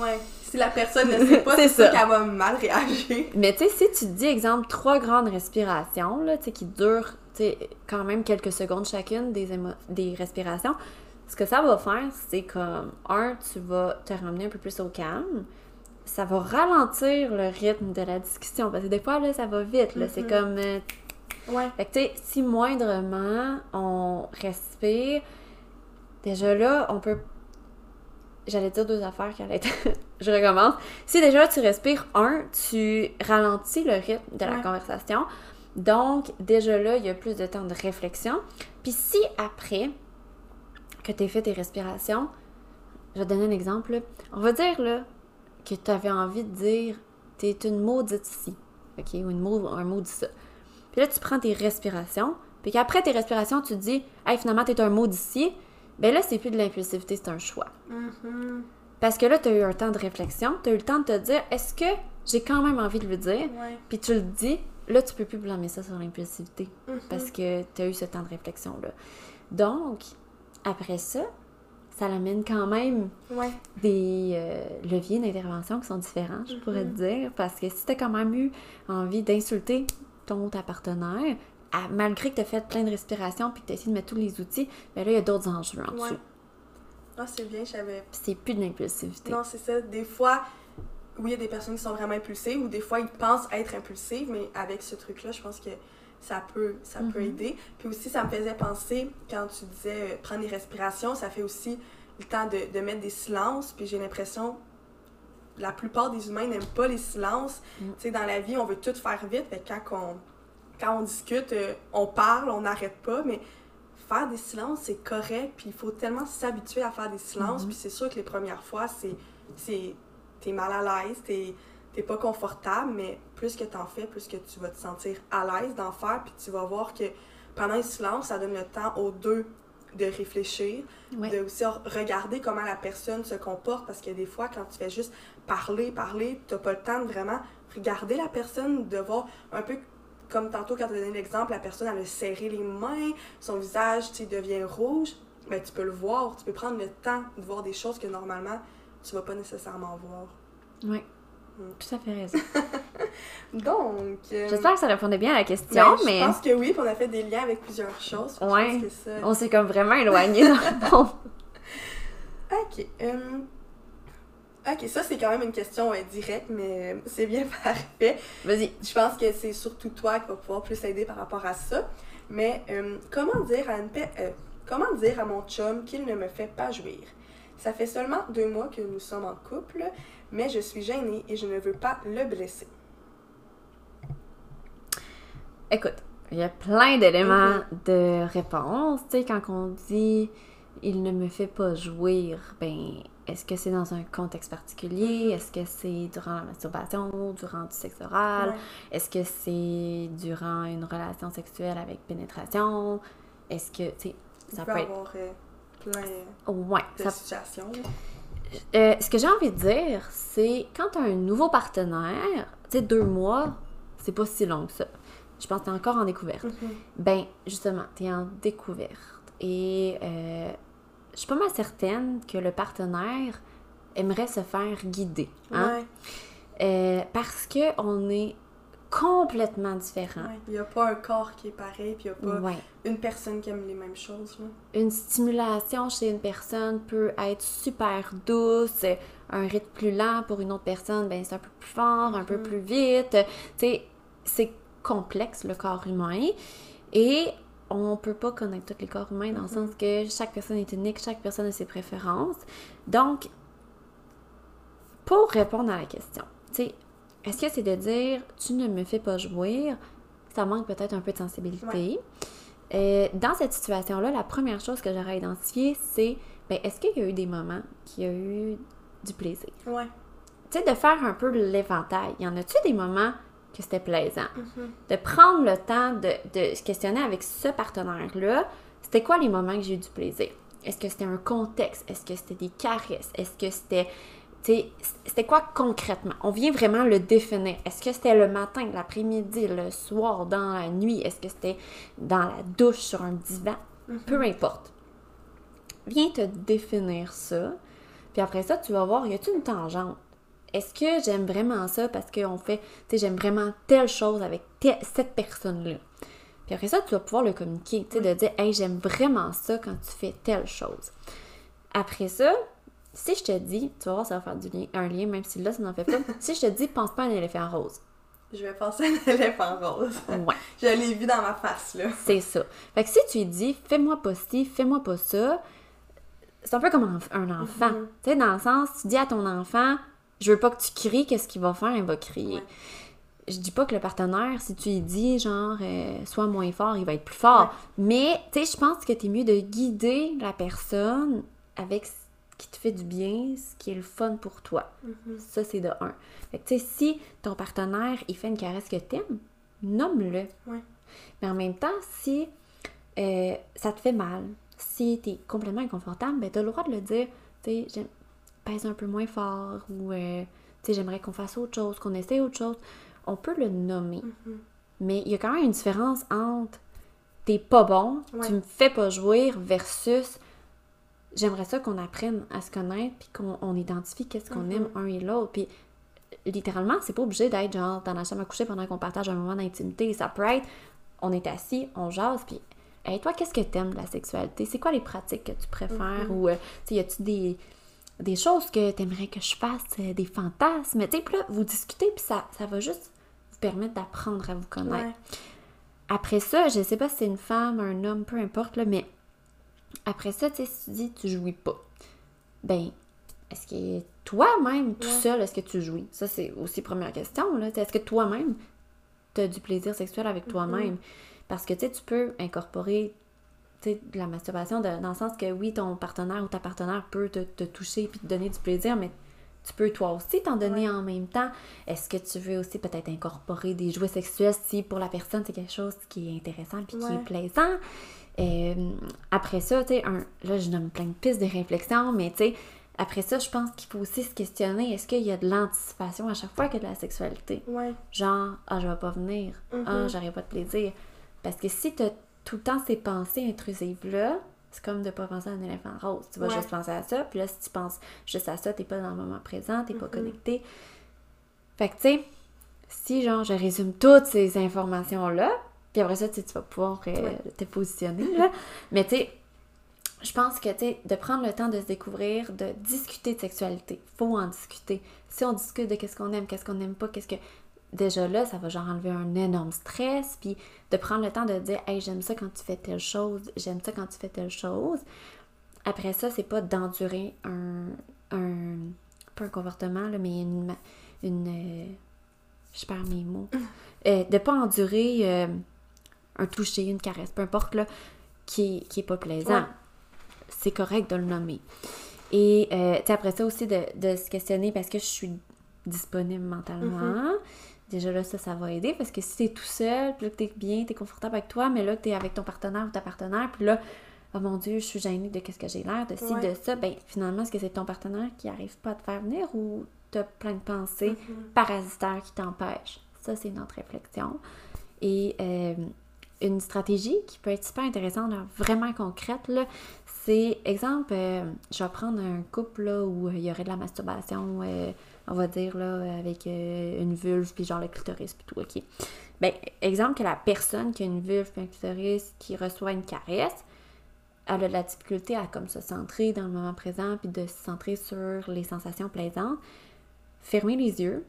[SPEAKER 1] Ouais. Si la personne ne sait pas,
[SPEAKER 2] C'est ça.
[SPEAKER 1] qu'elle va mal réagir.
[SPEAKER 2] Mais tu sais, si tu te dis, exemple, trois grandes respirations, là, tu sais, qui durent, tu sais, quand même quelques secondes chacune, des, des respirations, ce que ça va faire, c'est comme, un, tu vas te ramener un peu plus au calme, ça va ralentir le rythme de la discussion, parce que des fois, là, ça va vite, là, c'est
[SPEAKER 1] Mhm.
[SPEAKER 2] comme, euh,
[SPEAKER 1] Ouais.
[SPEAKER 2] Fait que, tu sais, si moindrement on respire, déjà là, on peut. J'allais dire deux affaires qui allaient être. Je recommence. Si déjà tu respires, un, tu ralentis le rythme de la
[SPEAKER 1] Ouais.
[SPEAKER 2] conversation. Donc, déjà là, il y a plus de temps de réflexion. Puis si après que tu aies fait tes respirations, je vais te donner un exemple. là. On va dire là, que tu avais envie de dire T'es une maudite ici. OK? Ou une mau- un maudit ça. Puis là, tu prends tes respirations. Puis qu'après tes respirations, tu te dis Hey, finalement, t'es un maudicier. Ben là, c'est plus de l'impulsivité, c'est un choix.
[SPEAKER 1] Mhm.
[SPEAKER 2] Parce que là, tu as eu un temps de réflexion, tu as eu le temps de te dire est-ce que j'ai quand même envie de le dire?
[SPEAKER 1] Ouais.
[SPEAKER 2] Puis tu le dis, là, tu peux plus blâmer ça sur l'impulsivité
[SPEAKER 1] Mhm.
[SPEAKER 2] parce que tu as eu ce temps de réflexion-là. Donc, après ça, ça l'amène quand même
[SPEAKER 1] Ouais.
[SPEAKER 2] des euh, leviers d'intervention qui sont différents, je pourrais te dire. Parce que si tu as quand même eu envie d'insulter ton ta partenaire, à- malgré que tu as fait plein de respirations puis que tu as essayé de mettre tous les outils, ben là, il y a d'autres enjeux en
[SPEAKER 1] Ouais.
[SPEAKER 2] dessous.
[SPEAKER 1] Ah, c'est bien, j'avais.
[SPEAKER 2] C'est plus de l'impulsivité.
[SPEAKER 1] Non, c'est ça. Des fois, oui, il y a des personnes qui sont vraiment impulsives ou des fois, ils pensent être impulsives, mais avec ce truc-là, je pense que ça peut, ça peut
[SPEAKER 2] Mhm.
[SPEAKER 1] aider. Puis aussi, ça me faisait penser, quand tu disais euh, prendre des respirations, ça fait aussi le temps de, de mettre des silences. Puis j'ai l'impression, la plupart des humains n'aiment pas les silences.
[SPEAKER 2] Mm.
[SPEAKER 1] Tu sais, dans la vie, on veut tout faire vite. Fait quand on, quand on discute, euh, on parle, on n'arrête pas, mais faire des silences, c'est correct. Puis il faut tellement s'habituer à faire des silences.
[SPEAKER 2] Mhm.
[SPEAKER 1] Puis c'est sûr que les premières fois, c'est. c'est t'es mal à l'aise, t'es t'es pas confortable, mais plus que t'en fais, plus que tu vas te sentir à l'aise d'en faire. Puis tu vas voir que pendant le silence, ça donne le temps aux deux de réfléchir,
[SPEAKER 2] Ouais.
[SPEAKER 1] de aussi regarder comment la personne se comporte parce que des fois quand tu fais juste parler parler t'as pas le temps de vraiment regarder la personne de voir un peu comme tantôt quand tu as donné l'exemple la personne elle a serré les mains son visage devient rouge mais tu peux le voir tu peux prendre le temps de voir des choses que normalement tu vas pas nécessairement voir
[SPEAKER 2] Oui.
[SPEAKER 1] Mm.
[SPEAKER 2] Tout à fait raison.
[SPEAKER 1] donc euh,
[SPEAKER 2] J'espère que ça répondait bien à la question,
[SPEAKER 1] ben,
[SPEAKER 2] mais
[SPEAKER 1] je pense que oui puis on a fait des liens avec plusieurs choses
[SPEAKER 2] Ouais.
[SPEAKER 1] que ça
[SPEAKER 2] on s'est comme vraiment éloigné dans le fond.
[SPEAKER 1] Ok. euh, Ok, ça c'est quand même une question euh, directe, mais c'est bien parfait.
[SPEAKER 2] Vas-y.
[SPEAKER 1] Je pense que c'est surtout toi qui va pouvoir plus aider par rapport à ça. Mais euh, comment dire à une pe- comment dire à mon chum qu'il ne me fait pas jouir? Ça fait seulement deux mois que nous sommes en couple, mais je suis gênée et je ne veux pas le blesser.
[SPEAKER 2] Écoute, il y a plein d'éléments
[SPEAKER 1] Mhm.
[SPEAKER 2] de réponse. Tu sais, quand on dit il ne me fait pas jouir, ben, est-ce que c'est dans un contexte particulier? Est-ce que c'est durant la masturbation, durant du sexe oral?
[SPEAKER 1] Ouais.
[SPEAKER 2] Est-ce que c'est durant une relation sexuelle avec pénétration? Est-ce que, tu sais, ça
[SPEAKER 1] peut
[SPEAKER 2] peut être.
[SPEAKER 1] avoir euh, plein
[SPEAKER 2] Ouais,
[SPEAKER 1] de
[SPEAKER 2] ça
[SPEAKER 1] situations.
[SPEAKER 2] Euh, ce que j'ai envie de dire, c'est quand tu as un nouveau partenaire, tu sais, deux mois, c'est pas si long que ça. Je pense que tu es encore en découverte.
[SPEAKER 1] Mhm.
[SPEAKER 2] Ben, justement, tu es en découverte. Et euh, je suis pas mal certaine que le partenaire aimerait se faire guider. Hein?
[SPEAKER 1] Ouais.
[SPEAKER 2] Euh, parce qu'on est complètement différents.
[SPEAKER 1] Ouais. Il n'y a pas un corps qui est pareil, puis il n'y a pas
[SPEAKER 2] Ouais.
[SPEAKER 1] une personne qui aime les mêmes choses. là.
[SPEAKER 2] Une stimulation chez une personne peut être super douce, un rythme plus lent pour une autre personne, ben c'est un peu plus fort, un peu
[SPEAKER 1] Mhm.
[SPEAKER 2] plus vite. C'est complexe le corps humain et on peut pas connaître tous les corps humains dans le
[SPEAKER 1] Mhm.
[SPEAKER 2] sens que chaque personne est unique, chaque personne a ses préférences. Donc, pour répondre à la question, est-ce que c'est de dire tu ne me fais pas jouir, ça manque peut-être un peu de sensibilité. Euh, dans cette situation-là, la première chose que j'aurais identifiée, c'est ben, est-ce qu'il y a eu des moments qui a eu du plaisir?
[SPEAKER 1] Ouais.
[SPEAKER 2] Tu sais, de faire un peu l'éventail. Y en a-tu des moments que c'était plaisant?
[SPEAKER 1] Mhm.
[SPEAKER 2] De prendre le temps de, de se questionner avec ce partenaire-là, c'était quoi les moments que j'ai eu du plaisir? Est-ce que c'était un contexte? Est-ce que c'était des caresses? Est-ce que c'était. C'était quoi concrètement? On vient vraiment le définir. Est-ce que c'était le matin, l'après-midi, le soir, dans la nuit? Est-ce que c'était dans la douche, sur un divan?
[SPEAKER 1] Mhm.
[SPEAKER 2] Peu importe. Viens te définir ça. Puis après ça, tu vas voir, y a-t-il une tangente? Est-ce que j'aime vraiment ça parce qu'on fait, tu sais, j'aime vraiment telle chose avec te- cette personne-là? Puis après ça, tu vas pouvoir le communiquer, tu sais, de dire, hey, j'aime vraiment ça quand tu fais telle chose. Après ça, si je te dis, tu vas voir, ça va faire du lien, un lien, même si là, ça n'en fait pas. si je te dis, pense pas à un éléphant rose.
[SPEAKER 1] Je vais passer un éléphant rose.
[SPEAKER 2] Ouais.
[SPEAKER 1] Je l'ai vu dans ma face, là.
[SPEAKER 2] C'est ça. Fait que si tu lui dis, fais-moi pas ci, fais-moi pas ça, c'est un peu comme un, enfant.
[SPEAKER 1] Mhm.
[SPEAKER 2] Tu sais, dans le sens, tu dis à ton enfant, je veux pas que tu cries, qu'est-ce qu'il va faire? Il va crier.
[SPEAKER 1] Ouais.
[SPEAKER 2] Je dis pas que le partenaire, si tu lui dis, genre, euh, sois moins fort, il va être plus fort. Mais, tu sais, je pense que t'es mieux de guider la personne avec qui te fait du bien, ce qui est le fun pour toi.
[SPEAKER 1] Mhm.
[SPEAKER 2] Ça, c'est de un. Fait que, tu sais, si ton partenaire, il fait une caresse que t'aimes, nomme-le.
[SPEAKER 1] Ouais.
[SPEAKER 2] Mais en même temps, si euh, ça te fait mal, si t'es complètement inconfortable, ben t'as le droit de le dire. Tu sais, j'aime- pèse un peu moins fort ou, euh, tu sais, j'aimerais qu'on fasse autre chose, qu'on essaie autre chose. On peut le nommer.
[SPEAKER 1] Mhm.
[SPEAKER 2] Mais il y a quand même une différence entre t'es pas bon,
[SPEAKER 1] Ouais.
[SPEAKER 2] tu me fais pas jouir versus j'aimerais ça qu'on apprenne à se connaître puis qu'on on identifie qu'est-ce qu'on
[SPEAKER 1] Mhm.
[SPEAKER 2] aime un et l'autre. Puis littéralement, c'est pas obligé d'être genre dans la chambre à coucher pendant qu'on partage un moment d'intimité. Ça peut être on est assis, on jase, puis hey, toi, qu'est-ce que t'aimes de la sexualité? C'est quoi les pratiques que tu préfères?
[SPEAKER 1] Mhm.
[SPEAKER 2] Ou, euh, tu sais, y a-tu des, des choses que t'aimerais que je fasse, euh, des fantasmes? Tu sais, puis là, vous discutez, puis ça, ça va juste vous permettre d'apprendre à vous connaître.
[SPEAKER 1] Ouais.
[SPEAKER 2] Après ça, je sais pas si c'est une femme, un homme, peu importe, là, mais après ça, tu sais, si tu dis tu jouis pas, ben, est-ce que toi-même, tout
[SPEAKER 1] Ouais.
[SPEAKER 2] seul, est-ce que tu jouis? Ça, c'est aussi première question, là. Est-ce que toi-même, tu as du plaisir sexuel avec toi-même? Parce que, tu sais, tu peux incorporer, de la masturbation de- dans le sens que, oui, ton partenaire ou ta partenaire peut te, te toucher puis te donner du plaisir, mais tu peux toi aussi t'en donner
[SPEAKER 1] Ouais.
[SPEAKER 2] en même temps. Est-ce que tu veux aussi peut-être incorporer des jouets sexuels si pour la personne c'est quelque chose qui est intéressant puis qui est plaisant? Euh, après ça, tu sais, là je donne plein de pistes de réflexion, mais tu sais, après ça, je pense qu'il faut aussi se questionner est-ce qu'il y a de l'anticipation à chaque fois qu'il y a de la sexualité?
[SPEAKER 1] Ouais.
[SPEAKER 2] Genre, ah, je vais pas venir, ah,
[SPEAKER 1] Mhm.
[SPEAKER 2] j'aurai pas de plaisir. Parce que si t'as tout le temps ces pensées intrusives-là, c'est comme de pas penser à un éléphant rose. Tu vas
[SPEAKER 1] Ouais.
[SPEAKER 2] juste penser à ça, puis là, si tu penses juste à ça, t'es pas dans le moment présent, t'es pas
[SPEAKER 1] Mhm.
[SPEAKER 2] connecté. Fait que, tu sais, si, genre, je résume toutes ces informations-là, puis après ça, tu vas pouvoir euh,
[SPEAKER 1] Ouais.
[SPEAKER 2] te positionner, là. Mais, tu sais, je pense que, tu sais, de prendre le temps de se découvrir, de discuter de sexualité. Faut en discuter. Si on discute de qu'est-ce qu'on aime, qu'est-ce qu'on n'aime pas, qu'est-ce que... Déjà là, ça va genre enlever un énorme stress, puis de prendre le temps de dire « Hey, j'aime ça quand tu fais telle chose, j'aime ça quand tu fais telle chose. » Après ça, c'est pas d'endurer un, un... pas un comportement, là, mais une... une euh, je perds mes mots. Euh, de pas endurer euh, un toucher, une caresse, peu importe, là, qui, est- qui est pas plaisant.
[SPEAKER 1] Ouais.
[SPEAKER 2] C'est correct de le nommer. Et euh, après ça aussi, de, de se questionner parce que je suis disponible mentalement. Déjà là, ça, ça va aider parce que si t'es tout seul, puis là que t'es bien, t'es confortable avec toi, mais là que t'es avec ton partenaire ou ta partenaire, puis là, oh mon Dieu, je suis gênée de qu'est-ce que j'ai l'air, de ci, de ça, ben finalement, est-ce que c'est ton partenaire qui arrive pas à te faire venir ou t'as plein de pensées
[SPEAKER 1] Mhm.
[SPEAKER 2] parasitaires qui t'empêchent? Ça, c'est notre réflexion. Et euh, une stratégie qui peut être super intéressante, vraiment concrète, là, c'est, exemple, euh, je vais prendre un couple où il y aurait de la masturbation, euh, on va dire, là, avec euh, une vulve, puis genre le clitoris, puis tout, ok. Ben, exemple que la personne qui a une vulve, puis un clitoris, qui reçoit une caresse, elle a de la difficulté à comme se centrer dans le moment présent, puis de se centrer sur les sensations plaisantes. Fermer les yeux,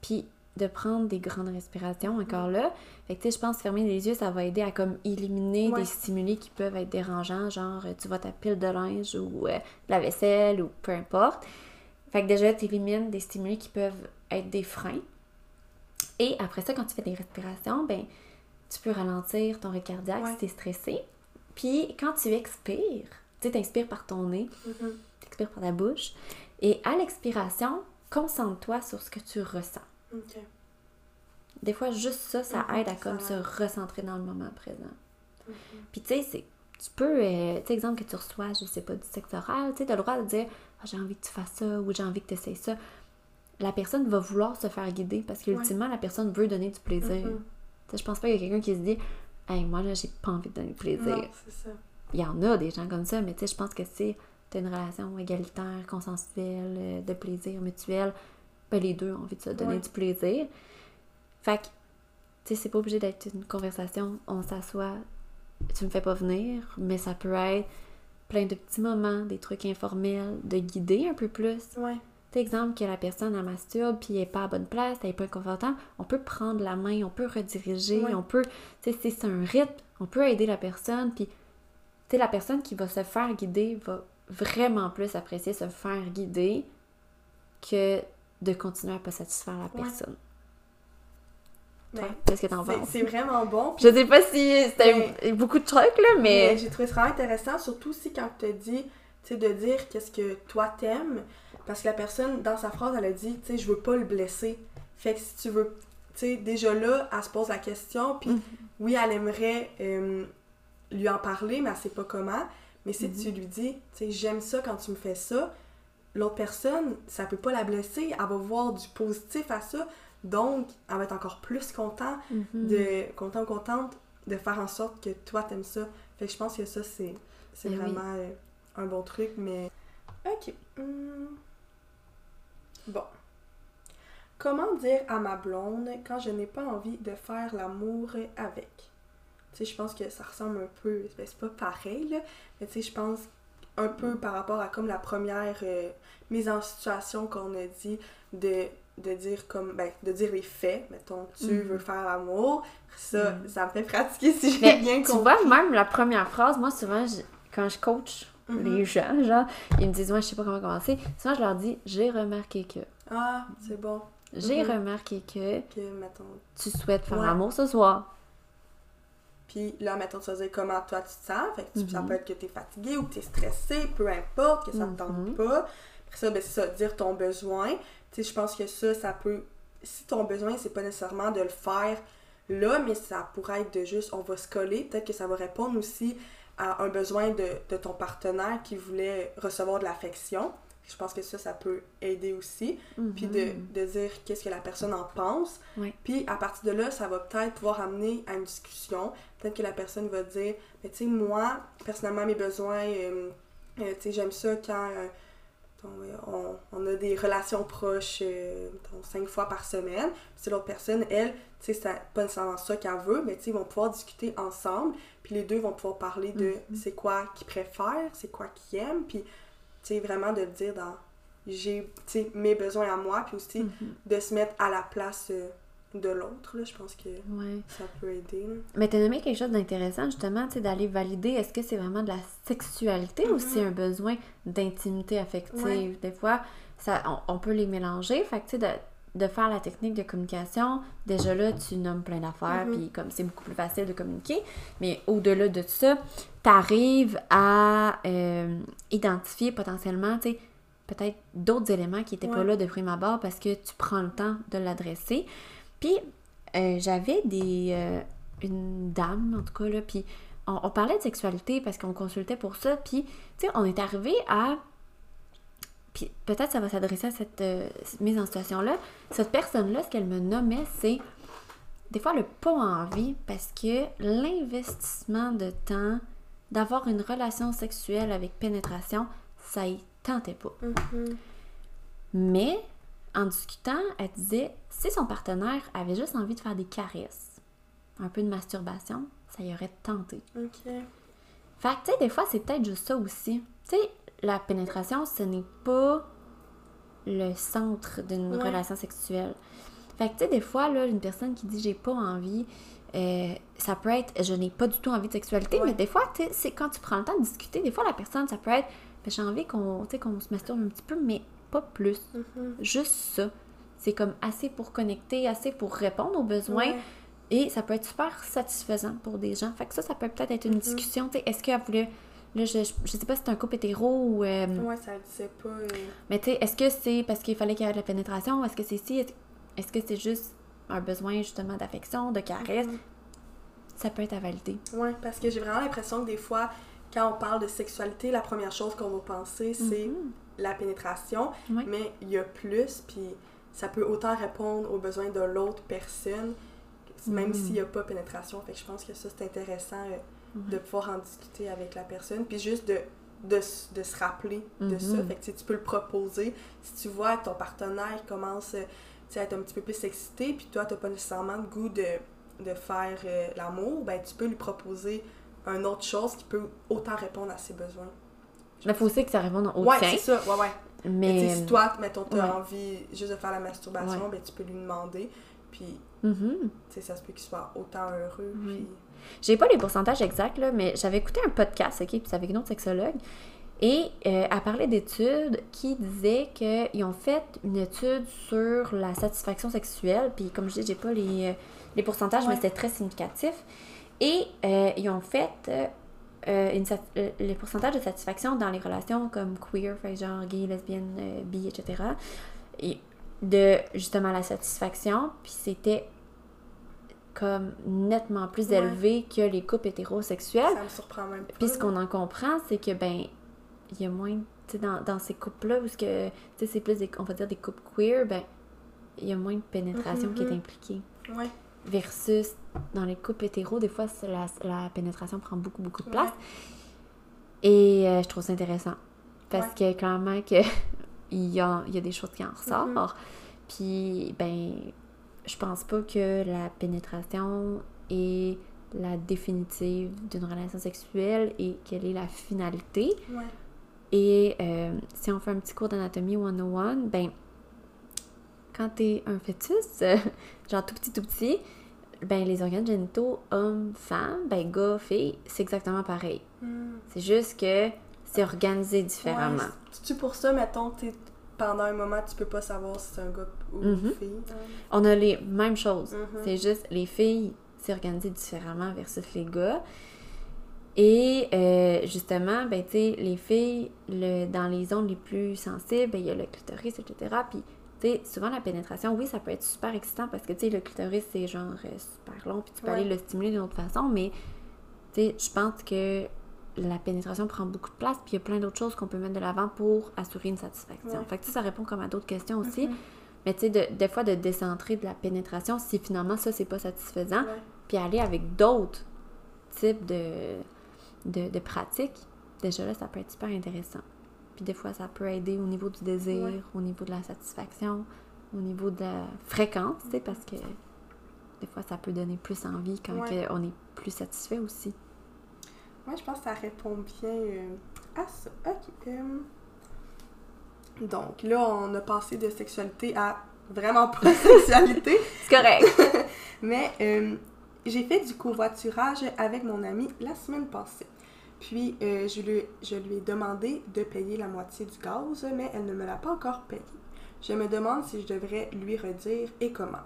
[SPEAKER 2] puis de prendre des grandes respirations encore là. Fait que tu sais, je pense que fermer les yeux, ça va aider à comme éliminer
[SPEAKER 1] Ouais.
[SPEAKER 2] des stimuli qui peuvent être dérangeants, genre euh, tu vois ta pile de linge ou euh, de la vaisselle ou peu importe. Fait que déjà, tu élimines des stimuli qui peuvent être des freins. Et après ça, quand tu fais des respirations, ben tu peux ralentir ton rythme cardiaque
[SPEAKER 1] Ouais.
[SPEAKER 2] si tu es stressé. Puis quand tu expires, tu t'inspires par ton nez,
[SPEAKER 1] Mhm.
[SPEAKER 2] t'expires par ta bouche. Et à l'expiration, concentre-toi sur ce que tu ressens. Des fois, juste ça, ça aide à comme se recentrer dans le moment présent. Puis tu sais, c'est- tu peux, euh, tu sais, exemple que tu reçois, je sais pas, du sexe oral, tu sais, t'as le droit de dire Ah, j'ai envie que tu fasses ça ou j'ai envie que tu essaies ça. La personne va vouloir se faire guider parce qu'ultimement, la personne veut donner du plaisir. Je pense pas qu'il y a quelqu'un qui se dit Hey, moi là, j'ai pas envie de donner du plaisir.
[SPEAKER 1] Non, c'est ça.
[SPEAKER 2] Il y en a des gens comme ça, mais tu sais, je pense que si tu as une relation égalitaire, consensuelle, euh, de plaisir mutuel, ben les deux ont envie de se donner
[SPEAKER 1] Ouais.
[SPEAKER 2] du plaisir. Fait que, tu sais, c'est pas obligé d'être une conversation, on s'assoit, tu me fais pas venir, mais ça peut être plein de petits moments, des trucs informels, de guider un peu plus.
[SPEAKER 1] Ouais.
[SPEAKER 2] Exemple que la personne elle masturbe puis elle est pas à bonne place, elle est pas confortable, on peut prendre la main, on peut rediriger,
[SPEAKER 1] Ouais.
[SPEAKER 2] on peut, tu sais, c'est un rythme, on peut aider la personne puis tu sais, la personne qui va se faire guider va vraiment plus apprécier se faire guider que de continuer à pas satisfaire la
[SPEAKER 1] Ouais.
[SPEAKER 2] personne. Toi, qu'est-ce que t'en penses?
[SPEAKER 1] c'est vraiment bon.
[SPEAKER 2] Je sais pas si c'était beaucoup de trucs là,
[SPEAKER 1] Mais
[SPEAKER 2] mais...
[SPEAKER 1] j'ai trouvé ça vraiment intéressant, surtout aussi quand tu dit, tu sais, de dire qu'est-ce que toi t'aimes. Parce que la personne, dans sa phrase, elle a dit, tu sais, je veux pas le blesser. Fait que si tu veux, tu sais, déjà là, elle se pose la question, puis
[SPEAKER 2] Mhm.
[SPEAKER 1] oui, elle aimerait euh, lui en parler, mais elle sait pas comment. Mais si
[SPEAKER 2] Mhm.
[SPEAKER 1] tu lui dis, tu sais, j'aime ça quand tu me fais ça, l'autre personne, ça peut pas la blesser, elle va voir du positif à ça. Donc, elle va être encore plus content
[SPEAKER 2] Mhm.
[SPEAKER 1] de content ou contente de faire en sorte que toi t'aimes ça. Fait que je pense que ça c'est c'est
[SPEAKER 2] oui.
[SPEAKER 1] vraiment euh, un bon truc mais OK. Hum. Bon. Comment dire à ma blonde quand je n'ai pas envie de faire l'amour avec? Tu sais je pense que ça ressemble un peu ben, c'est pas pareil là, mais tu sais je pense un peu par rapport à comme la première euh, mise en situation qu'on a dit de de dire comme ben de dire les faits mettons tu
[SPEAKER 2] Mhm.
[SPEAKER 1] veux faire l'amour ça
[SPEAKER 2] Mhm.
[SPEAKER 1] ça me fait pratiquer si j'ai
[SPEAKER 2] Mais
[SPEAKER 1] bien
[SPEAKER 2] tu
[SPEAKER 1] compris
[SPEAKER 2] vois, même la première phrase, moi, souvent, je- quand je coach
[SPEAKER 1] Mhm.
[SPEAKER 2] les gens, genre, ils me disent, moi, je sais pas comment commencer. Souvent, je leur dis, j'ai remarqué que.
[SPEAKER 1] ah c'est bon
[SPEAKER 2] J'ai remarqué que
[SPEAKER 1] que mettons
[SPEAKER 2] tu souhaites faire
[SPEAKER 1] Ouais.
[SPEAKER 2] l'amour ce soir.
[SPEAKER 1] Puis là mettons tu vas dire comment toi tu te sens. Fait que tu- ça
[SPEAKER 2] Mhm.
[SPEAKER 1] peut être que t'es fatigué ou que t'es stressé peu importe que ça te
[SPEAKER 2] Mhm.
[SPEAKER 1] tente pas. Après ça ben c'est ça dire ton besoin. Tu sais je pense que ça ça peut si ton besoin c'est pas nécessairement de le faire là mais ça pourrait être de juste on va se coller. Peut-être que ça va répondre aussi à un besoin de, de ton partenaire qui voulait recevoir de l'affection je pense que ça ça peut aider aussi puis de,
[SPEAKER 2] Mhm.
[SPEAKER 1] de dire qu'est-ce que la personne en pense. Puis à partir de là, ça va peut-être pouvoir amener à une discussion. Peut-être que la personne va dire, mais tu sais, moi, personnellement, mes besoins, euh, euh, tu sais, j'aime ça quand euh, on, on a des relations proches, euh, cinq fois par semaine. Puis c'est l'autre personne, elle, tu sais, c'est pas nécessairement ça qu'elle veut, mais tu sais, ils vont pouvoir discuter ensemble. Puis les deux vont pouvoir parler de
[SPEAKER 2] Mhm.
[SPEAKER 1] c'est quoi qu'ils préfèrent, c'est quoi qu'ils aiment. Puis, sais, vraiment de le dire dans j'ai tu mes besoins à moi, puis aussi
[SPEAKER 2] Mhm.
[SPEAKER 1] de se mettre à la place euh, de l'autre. là. Je pense que
[SPEAKER 2] Ouais.
[SPEAKER 1] ça peut aider. là.
[SPEAKER 2] Mais t'as nommé quelque chose d'intéressant, justement, tu sais, d'aller valider est-ce que c'est vraiment de la sexualité ou
[SPEAKER 1] Mhm.
[SPEAKER 2] c'est un besoin d'intimité affective?
[SPEAKER 1] Ouais.
[SPEAKER 2] Des fois, ça, on, on peut les mélanger. Fait que, tu de, faire la technique de communication, déjà là, tu nommes plein d'affaires,
[SPEAKER 1] Mhm.
[SPEAKER 2] puis comme c'est beaucoup plus facile de communiquer. Mais au-delà de ça, t'arrives à euh, identifier potentiellement, tu sais, peut-être d'autres éléments qui n'étaient pas là de prime abord parce que tu prends le temps de l'adresser. Puis, euh, j'avais des... euh, une dame, en tout cas, là, puis on, parlait de sexualité parce qu'on consultait pour ça, puis, tu sais, on est arrivé à. Puis peut-être ça va s'adresser à cette euh, mise en situation-là. Cette personne-là, ce qu'elle me nommait, c'est des fois le pas envie parce que l'investissement de temps d'avoir une relation sexuelle avec pénétration, ça y tentait pas.
[SPEAKER 1] Mhm.
[SPEAKER 2] Mais en discutant, elle disait si son partenaire avait juste envie de faire des caresses, un peu de masturbation, ça y aurait tenté.
[SPEAKER 1] Ok.
[SPEAKER 2] Fait que, tu sais, des fois, c'est peut-être juste ça aussi. Tu sais, la pénétration, ce n'est pas le centre d'une
[SPEAKER 1] Ouais.
[SPEAKER 2] relation sexuelle. Fait que, tu sais, des fois, là, une personne qui dit j'ai pas envie, euh, ça peut être je n'ai pas du tout envie de sexualité,
[SPEAKER 1] Ouais.
[SPEAKER 2] mais des fois, tu sais, c'est quand tu prends le temps de discuter, des fois, la personne, ça peut être Ben, j'ai envie qu'on se masturbe un petit peu, mais pas plus.
[SPEAKER 1] Mhm.
[SPEAKER 2] Juste ça. C'est comme assez pour connecter, assez pour répondre aux besoins.
[SPEAKER 1] Ouais.
[SPEAKER 2] Et ça peut être super satisfaisant pour des gens. Fait que ça, ça peut peut-être être une
[SPEAKER 1] Mhm.
[SPEAKER 2] discussion. tu sais, Est-ce qu'elle voulait. Là, je, je sais pas si c'est un couple hétéro ou. euh,
[SPEAKER 1] Ouais, ça le disait pas. euh,
[SPEAKER 2] Mais tu sais, est-ce que c'est parce qu'il fallait qu'il y ait de la pénétration? Est-ce que c'est si? Est- Est-ce que c'est juste un besoin justement d'affection, de caresse?
[SPEAKER 1] Mhm.
[SPEAKER 2] Ça peut être à valider.
[SPEAKER 1] Ouais, parce que j'ai vraiment l'impression que des fois, quand on parle de sexualité, la première chose qu'on va penser, c'est
[SPEAKER 2] Mhm.
[SPEAKER 1] la pénétration.
[SPEAKER 2] Ouais.
[SPEAKER 1] Mais il y a plus, puis ça peut autant répondre aux besoins de l'autre personne, même
[SPEAKER 2] Mhm.
[SPEAKER 1] s'il n'y a pas pénétration. Fait que je pense que ça, c'est intéressant euh, de pouvoir en discuter avec la personne, puis juste de, de, de se rappeler de
[SPEAKER 2] Mhm.
[SPEAKER 1] ça. Fait que tu peux le proposer. Si tu vois que ton partenaire commence euh, à être un petit peu plus excité, puis toi, tu n'as pas nécessairement le goût de, de faire euh, l'amour, ben tu peux lui proposer une autre chose qui peut autant répondre à ses besoins.
[SPEAKER 2] Mais faut aussi que ça réponde au
[SPEAKER 1] Ouais, c'est ça, ouais, ouais. Mais si toi, mettons, tu as
[SPEAKER 2] ouais.
[SPEAKER 1] envie juste de faire la masturbation,
[SPEAKER 2] Ouais.
[SPEAKER 1] ben tu peux lui demander, puis
[SPEAKER 2] Mhm.
[SPEAKER 1] tu sais, ça se peut qu'il soit autant heureux, puis...
[SPEAKER 2] J'ai pas les pourcentages exacts, là, mais j'avais écouté un podcast, OK, puis c'est avec une autre sexologue, et euh, elle parlait d'études qui disaient qu'ils ont fait une étude sur la satisfaction sexuelle, puis comme je dis, j'ai pas les, euh, les pourcentages, mais c'était très significatif, et euh, ils ont fait euh, euh, une les pourcentages de satisfaction dans les relations comme queer, genre gay, lesbienne, bi, etc., et de justement la satisfaction, puis c'était comme nettement plus
[SPEAKER 1] Ouais.
[SPEAKER 2] élevé que les couples hétérosexuels.
[SPEAKER 1] Ça me surprend même pas.
[SPEAKER 2] Puis ce qu'on en comprend, c'est que ben il y a moins, tu sais, dans, dans ces couples-là, où que, tu sais, c'est plus des, on va dire des couples queer, ben il y a moins de pénétration qui est
[SPEAKER 1] Mhm.
[SPEAKER 2] impliquée.
[SPEAKER 1] Ouais.
[SPEAKER 2] Versus dans les couples hétéros, des fois, la, la pénétration prend beaucoup, beaucoup de place. Et euh, je trouve ça intéressant. Parce que clairement que il y a, y a des choses qui en ressortent.
[SPEAKER 1] Mhm.
[SPEAKER 2] Puis, ben, je pense pas que la pénétration est la définitive d'une relation sexuelle et quelle est la finalité.
[SPEAKER 1] Ouais.
[SPEAKER 2] Et euh, si on fait un petit cours d'anatomie 101, ben, quand t'es un fœtus, euh, genre tout petit, tout petit, ben, les organes génitaux, homme, femme, ben, gars, fille, c'est exactement pareil.
[SPEAKER 1] Hmm.
[SPEAKER 2] C'est juste que c'est organisé différemment.
[SPEAKER 1] Ouais, C'est-tu pour ça, mettons, pendant un moment, tu peux pas savoir si c'est un gars ou
[SPEAKER 2] Mhm. On a les mêmes choses.
[SPEAKER 1] Mhm.
[SPEAKER 2] C'est juste les filles, c'est organisé différemment versus les gars. Et euh, justement, ben, tu les filles, le, dans les zones les plus sensibles, ben, il y a le clitoris, etc. Puis, tu sais, souvent la pénétration, oui, ça peut être super excitant parce que, tu sais, le clitoris, c'est genre euh, super long, puis tu peux
[SPEAKER 1] Ouais.
[SPEAKER 2] aller le stimuler d'une autre façon, mais, tu sais, je pense que la pénétration prend beaucoup de place, puis il y a plein d'autres choses qu'on peut mettre de l'avant pour assurer une satisfaction.
[SPEAKER 1] Ouais.
[SPEAKER 2] Fait que, ça répond comme à d'autres questions aussi.
[SPEAKER 1] Mhm.
[SPEAKER 2] Mais tu sais, de- des fois, de décentrer de la pénétration si finalement ça, c'est pas satisfaisant,
[SPEAKER 1] Ouais.
[SPEAKER 2] puis aller avec d'autres types de, de, de pratiques, déjà là, ça peut être super intéressant. Puis des fois, ça peut aider au niveau du désir,
[SPEAKER 1] Ouais.
[SPEAKER 2] au niveau de la satisfaction, au niveau de la fréquence, tu sais, parce que des fois, ça peut donner plus envie quand
[SPEAKER 1] Ouais.
[SPEAKER 2] on est plus satisfait aussi.
[SPEAKER 1] Ouais, je pense que ça répond bien euh, à ça. Ok. euh, Donc, là, on a passé de sexualité à vraiment pas sexualité.
[SPEAKER 2] C'est correct!
[SPEAKER 1] Mais euh, j'ai fait du covoiturage avec mon ami la semaine passée. Puis, euh, je, lui, je lui ai demandé de payer la moitié du gaz, mais elle ne me l'a pas encore payé. Je me demande si je devrais lui redire et comment.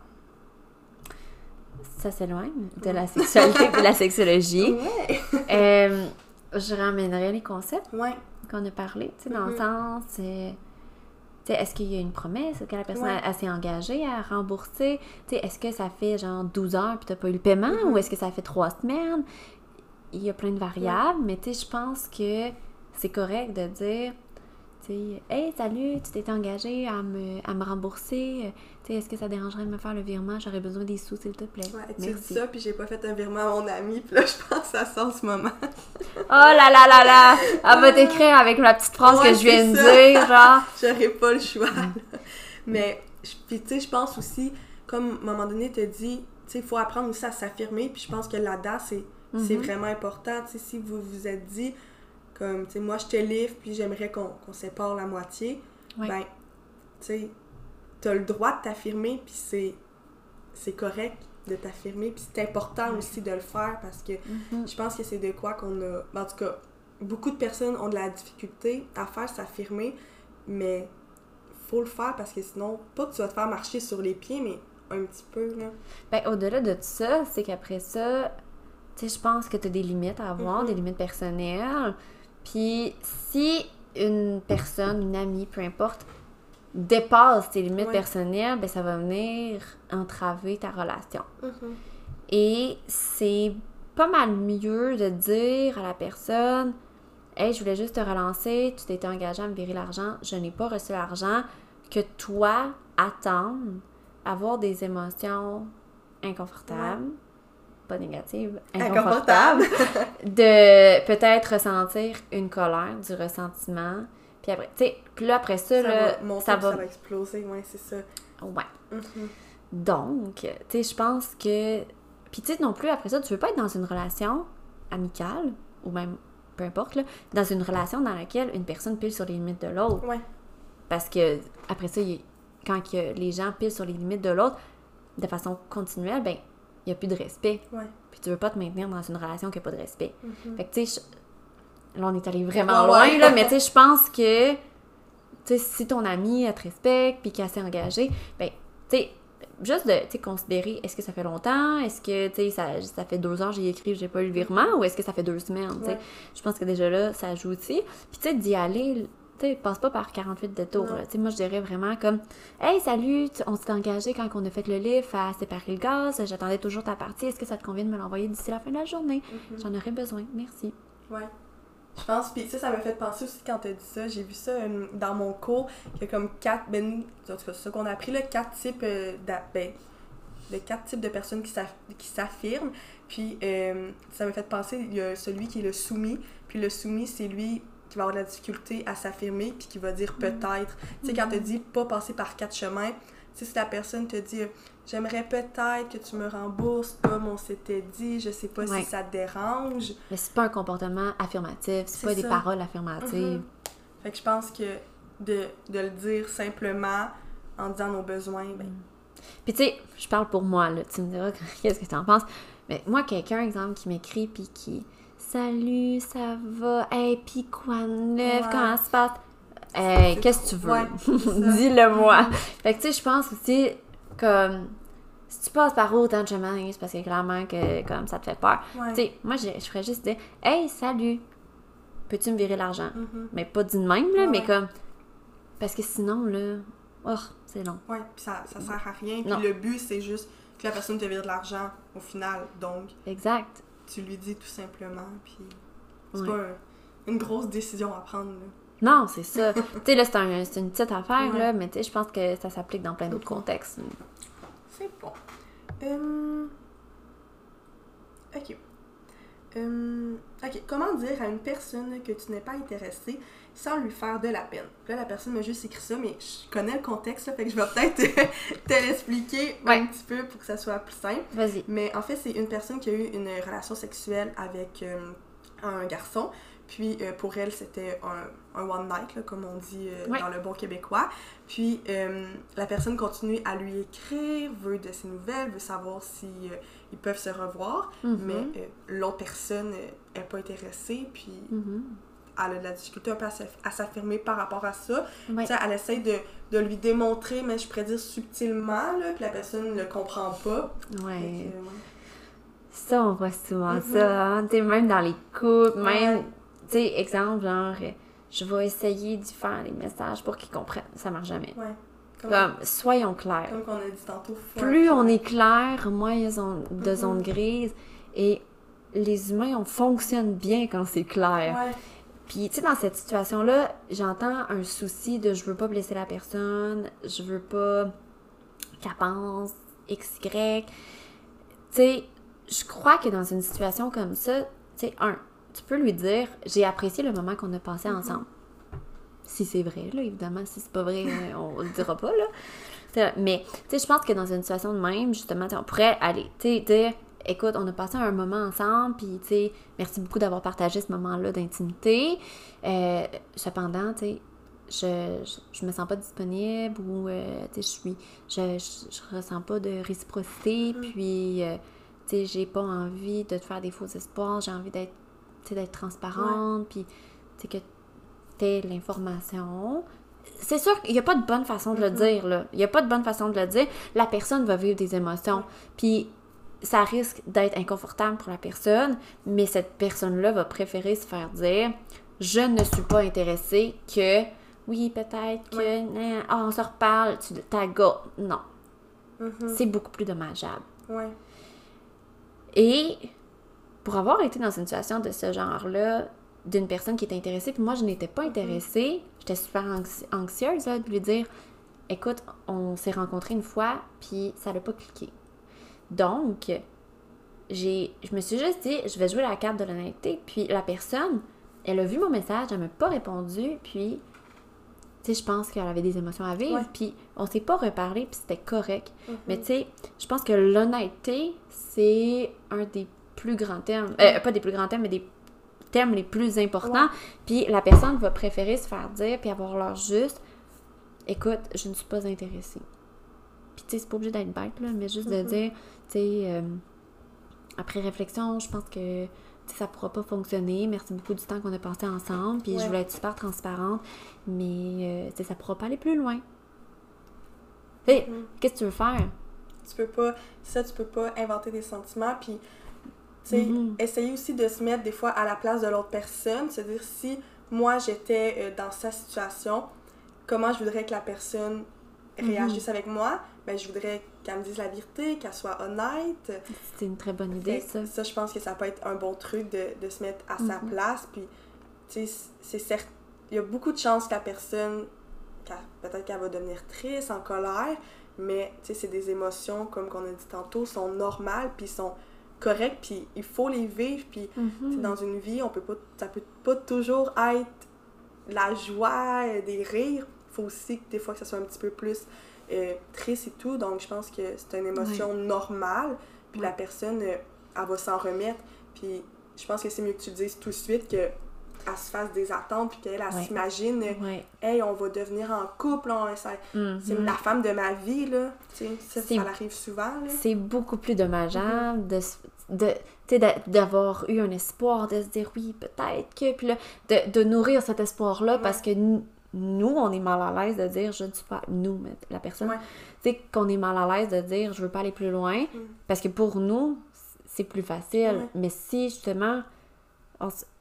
[SPEAKER 2] ça s'éloigne de la sexualité et de la sexologie.
[SPEAKER 1] Ouais!
[SPEAKER 2] Euh, je ramènerai les concepts
[SPEAKER 1] Ouais,
[SPEAKER 2] qu'on a parlé, tu sais, dans le sens, tu sais, est-ce qu'il y a une promesse, est-ce que la personne
[SPEAKER 1] Ouais.
[SPEAKER 2] elle, s'est engagée à rembourser, tu sais, est-ce que ça fait genre 12 heures puis t'as pas eu le paiement
[SPEAKER 1] Mhm.
[SPEAKER 2] ou est-ce que ça fait 3 semaines? il y a plein de variables, mais tu sais, je pense que c'est correct de dire, tu sais, hey, salut, tu t'es engagé à me, à me rembourser. Tu sais, est-ce que ça dérangerait de me faire le virement? J'aurais besoin des sous, s'il te plaît.
[SPEAKER 1] Ouais, tu dis ça, puis j'ai pas fait un virement à mon ami, puis là, je pense à ça en ce moment.
[SPEAKER 2] oh là là là là! Elle va t'écrire avec la petite phrase que je viens de dire, genre.
[SPEAKER 1] J'aurais pas le choix. Mais, puis tu sais, je pense aussi, comme à un moment donné, te dit, tu sais, il faut apprendre aussi à s'affirmer, puis je pense que là-dedans, c'est c'est
[SPEAKER 2] Mhm.
[SPEAKER 1] vraiment important. Tu sais, si vous vous êtes dit, comme, tu sais, moi, je te livre, puis j'aimerais qu'on sépare la moitié,
[SPEAKER 2] Ouais.
[SPEAKER 1] ben, tu sais, t'as le droit de t'affirmer, puis c'est c'est correct de t'affirmer, puis c'est important aussi de le faire, parce que
[SPEAKER 2] Mhm.
[SPEAKER 1] je pense que c'est de quoi qu'on a... ben, En tout cas, beaucoup de personnes ont de la difficulté à faire s'affirmer, mais faut le faire parce que sinon, pas que tu vas te faire marcher sur les pieds, mais un petit peu, là.
[SPEAKER 2] Ben, au-delà de tout ça, c'est qu'après ça, tu sais, je pense que tu as des limites à avoir, des limites personnelles. Puis si une personne, une amie, peu importe, dépasse tes limites
[SPEAKER 1] Ouais.
[SPEAKER 2] personnelles, ben ça va venir entraver ta relation. Et c'est pas mal mieux de dire à la personne Hey, je voulais juste te relancer, tu t'étais engagé à me virer l'argent, je n'ai pas reçu l'argent, que toi, attendre, avoir des émotions inconfortables, pas négatives, inconfortables, de peut-être ressentir une colère, du ressentiment, puis après, tu sais, puis là, après ça,
[SPEAKER 1] Ça
[SPEAKER 2] là,
[SPEAKER 1] va monter,
[SPEAKER 2] ça va...
[SPEAKER 1] ça va exploser, ouais, c'est ça.
[SPEAKER 2] Ouais.
[SPEAKER 1] Mhm.
[SPEAKER 2] Donc, tu sais, je pense que. Puis, tu sais, non plus, après ça, tu veux pas être dans une relation amicale, ou même, peu importe, là, dans une relation dans laquelle une personne pile sur les limites de l'autre.
[SPEAKER 1] Ouais.
[SPEAKER 2] Parce que, après ça, quand que les gens pilent sur les limites de l'autre, de façon continuelle, ben, il n'y a plus de respect.
[SPEAKER 1] Ouais.
[SPEAKER 2] Puis, tu veux pas te maintenir dans une relation qui n'a pas de respect.
[SPEAKER 1] Mhm.
[SPEAKER 2] Fait que, tu sais, je- là, on est allé vraiment
[SPEAKER 1] Ouais,
[SPEAKER 2] loin,
[SPEAKER 1] ouais.
[SPEAKER 2] là, mais tu sais, je pense que, tu sais, si ton ami, elle te respecte, puis qu'elle s'est engagée, ben, tu sais, juste de, tu sais, considérer, est-ce que ça fait longtemps, est-ce que, tu sais, ça, ça fait deux heures, j'ai écrit, j'ai pas eu le virement, ou est-ce que ça fait deux semaines, tu sais?
[SPEAKER 1] Ouais.
[SPEAKER 2] Je pense que déjà là, ça joue aussi. Puis, tu sais, d'y aller, tu sais, passe pas par 48 détours, là. Tu sais, moi, je dirais vraiment comme, hey, salut, on s'est engagé quand on a fait le livre à séparer le gaz, j'attendais toujours ta partie, est-ce que ça te convient de me l'envoyer d'ici la fin de la journée?
[SPEAKER 1] Mhm.
[SPEAKER 2] J'en aurais besoin, merci.
[SPEAKER 1] Ouais. Je pense, puis ça, ça m'a fait penser aussi quand t'as dit ça. J'ai vu ça euh, dans mon cours, qu'il y a comme quatre, ben, en tout cas, c'est ça qu'on a appris, là, quatre types euh, ben, de quatre types de personnes qui s'aff- qui s'affirment. Puis euh, ça m'a fait penser, il y a celui qui est le soumis. Puis le soumis, c'est lui qui va avoir de la difficulté à s'affirmer, puis qui va dire peut-être. Tu sais, quand tu dis pas passer par quatre chemins, tu sais, si la personne te dit j'aimerais peut-être que tu me rembourses, comme on s'était dit, je sais pas
[SPEAKER 2] Ouais.
[SPEAKER 1] si ça te dérange.
[SPEAKER 2] Mais c'est pas un comportement affirmatif, c'est pas des paroles affirmatives.
[SPEAKER 1] Mhm. Fait que je pense que de, de le dire simplement en disant nos besoins, ben,
[SPEAKER 2] Puis tu sais, je parle pour moi, là, tu me diras qu'est-ce que tu en penses. Mais moi, quelqu'un, exemple, qui m'écrit puis qui Salut, ça va? Hey, pis quoi de neuf?
[SPEAKER 1] Ouais.
[SPEAKER 2] Comment ça se passe?
[SPEAKER 1] C'est
[SPEAKER 2] qu'est-ce que tu veux?
[SPEAKER 1] Ouais, c'est ça.
[SPEAKER 2] Dis-le moi.
[SPEAKER 1] Mhm.
[SPEAKER 2] Fait que tu sais, je pense aussi, comme, si tu passes par autant de chemins, c'est parce que clairement que, comme, ça te fait peur.
[SPEAKER 1] ouais.
[SPEAKER 2] Tu sais, moi, je, ferais juste dire Hey, salut, peux-tu me virer l'argent?
[SPEAKER 1] Mhm.
[SPEAKER 2] Mais pas d'une même, là,
[SPEAKER 1] Ouais,
[SPEAKER 2] mais comme. Parce que sinon, là. Oh, c'est long.
[SPEAKER 1] Ouais, puis ça, ça sert à rien. Puis le but, c'est juste que la personne te vire de l'argent au final. Donc,
[SPEAKER 2] Exact.
[SPEAKER 1] tu lui dis tout simplement, puis c'est pas un- une grosse décision à prendre. là.
[SPEAKER 2] Non, c'est ça. tu sais, là, c'est un- une petite affaire,
[SPEAKER 1] Ouais.
[SPEAKER 2] là, mais tu sais, je pense que ça s'applique dans plein d'autres contextes.
[SPEAKER 1] C'est bon. Hum, Ok. Hum, Ok, comment dire à une personne que tu n'es pas intéressé sans lui faire de la peine? Là, la personne m'a juste écrit ça, mais je connais le contexte, là, fait que je vais peut-être te l'expliquer
[SPEAKER 2] Ouais.
[SPEAKER 1] un petit peu pour que ça soit plus simple.
[SPEAKER 2] Vas-y.
[SPEAKER 1] Mais en fait, c'est une personne qui a eu une relation sexuelle avec euh, un garçon. Puis euh, pour elle, c'était un, un one night, là, comme on dit euh, dans le bon québécois. Puis euh, la personne continue à lui écrire, veut de ses nouvelles, veut savoir si ils peuvent se revoir.
[SPEAKER 2] Mhm.
[SPEAKER 1] Mais l'autre personne n'est pas intéressée. Puis
[SPEAKER 2] Mhm.
[SPEAKER 1] elle a de la difficulté un peu à s'aff- à s'affirmer par rapport à ça. Sais, elle essaie de, de lui démontrer, mais je pourrais dire subtilement, là, puis la personne ne le comprend pas.
[SPEAKER 2] Ouais. Ça, on voit souvent
[SPEAKER 1] Mhm.
[SPEAKER 2] ça. Hein? Même dans les couples, même.
[SPEAKER 1] Ouais.
[SPEAKER 2] Tu sais, exemple, genre, je vais essayer d'y faire les messages pour qu'ils comprennent. Ça marche jamais.
[SPEAKER 1] Ouais. Comme,
[SPEAKER 2] Comme, soyons clairs.
[SPEAKER 1] comme qu'on a dit tantôt. faut
[SPEAKER 2] Plus on est clair, moins il y a zone- de
[SPEAKER 1] Mhm.
[SPEAKER 2] zones grises et les humains, on fonctionne bien quand c'est clair.
[SPEAKER 1] Ouais.
[SPEAKER 2] Puis, tu sais, dans cette situation-là, j'entends un souci de je veux pas blesser la personne, je veux pas qu'elle pense X, Y. Tu sais, je crois que dans une situation comme ça, tu sais, un, tu peux lui dire j'ai apprécié le moment qu'on a passé ensemble. Si c'est vrai, là, évidemment. Si c'est pas vrai, euh, on le dira pas, là. Mais, tu sais, je pense que dans une situation de même, justement, on pourrait aller, tu sais, dire écoute, on a passé un moment ensemble, puis, tu sais, merci beaucoup d'avoir partagé ce moment-là d'intimité. Euh, cependant, tu sais, je, je, je me sens pas disponible ou, euh, tu sais, je suis, je, je, ressens pas de réciprocité, puis, euh, tu sais, j'ai pas envie de te faire des faux espoirs, j'ai envie d'être, tu sais, d'être transparente, puis, tu sais, que t'aies l'information. C'est sûr qu'il n'y a pas de bonne façon de le dire, là. Il n'y a pas de bonne façon de le dire. La personne va vivre des émotions. Puis ça risque d'être inconfortable pour la personne, mais cette personne-là va préférer se faire dire Je ne suis pas intéressée que oui, peut-être que
[SPEAKER 1] Ouais.
[SPEAKER 2] ah, on se reparle, tu ta go. Non,
[SPEAKER 1] Mhm.
[SPEAKER 2] c'est beaucoup plus dommageable.
[SPEAKER 1] Ouais.
[SPEAKER 2] Et pour avoir été dans une situation de ce genre-là, d'une personne qui est intéressée, puis moi je n'étais pas intéressée, j'étais super anxi- anxieuse là, de lui dire écoute, on s'est rencontrés une fois, puis ça n'a pas cliqué. Donc, j'ai, je me suis juste dit, je vais jouer la carte de l'honnêteté, puis la personne, elle a vu mon message, elle m'a pas répondu, puis, tu sais, je pense qu'elle avait des émotions à vivre,
[SPEAKER 1] Ouais.
[SPEAKER 2] puis on s'est pas reparlé, puis c'était correct.
[SPEAKER 1] Mhm.
[SPEAKER 2] Mais tu sais, je pense que l'honnêteté, c'est un des plus grands termes. Euh, pas des plus grands termes, mais des thèmes les plus importants. Puis la personne va préférer se faire dire, puis avoir l'air juste, écoute, je ne suis pas intéressée. Puis tu sais, c'est pas obligé d'être bête, là, mais juste de dire, tu sais, euh, après réflexion, je pense que ça pourra pas fonctionner. Merci beaucoup du temps qu'on a passé ensemble. Puis je voulais être super transparente, mais euh, tu sais, ça pourra pas aller plus loin.
[SPEAKER 1] Mhm.
[SPEAKER 2] qu'est-ce que tu veux faire?
[SPEAKER 1] Tu peux pas, ça, tu peux pas inventer des sentiments, puis, tu sais,
[SPEAKER 2] Mhm.
[SPEAKER 1] essayer aussi de se mettre des fois à la place de l'autre personne, se dire si moi j'étais euh, dans sa situation, comment je voudrais que la personne réagisse avec moi, ben je voudrais qu'elle me dise la vérité, qu'elle soit honnête.
[SPEAKER 2] C'est une très bonne idée,
[SPEAKER 1] que
[SPEAKER 2] ça.
[SPEAKER 1] je pense que ça peut être un bon truc de, de se mettre à sa
[SPEAKER 2] Mhm.
[SPEAKER 1] place. Puis, tu sais, c'est certes, il y a beaucoup de chances que la personne, qu'elle- peut-être qu'elle va devenir triste, en colère, mais tu sais, c'est des émotions, comme qu'on a dit tantôt, sont normales, puis sont correctes, puis il faut les vivre, puis
[SPEAKER 2] Mhm.
[SPEAKER 1] dans une vie, on peut pas, ça peut pas toujours être la joie, des rires. Il faut aussi que des fois que ça soit un petit peu plus euh, triste et tout. Donc, je pense que c'est une émotion normale. Puis la personne, euh, elle va s'en remettre. Puis je pense que c'est mieux que tu le dises tout de suite que elle se fasse des attentes puis qu'elle elle, s'imagine euh,
[SPEAKER 2] Ouais.
[SPEAKER 1] hey on va devenir en couple ça- c'est la femme de ma vie là ça, ça arrive souvent
[SPEAKER 2] C'est beaucoup plus dommageable de, s- de, d'avoir eu un espoir, de se dire oui, peut-être que. Puis là, de, de nourrir cet espoir-là parce que nous, on est mal à l'aise de dire je ne suis pas. Nous, mais la personne.
[SPEAKER 1] Ouais.
[SPEAKER 2] Tu sais, qu'on est mal à l'aise de dire je veux pas aller plus loin.
[SPEAKER 1] Mm.
[SPEAKER 2] Parce que pour nous, c'est plus facile. Mais si justement.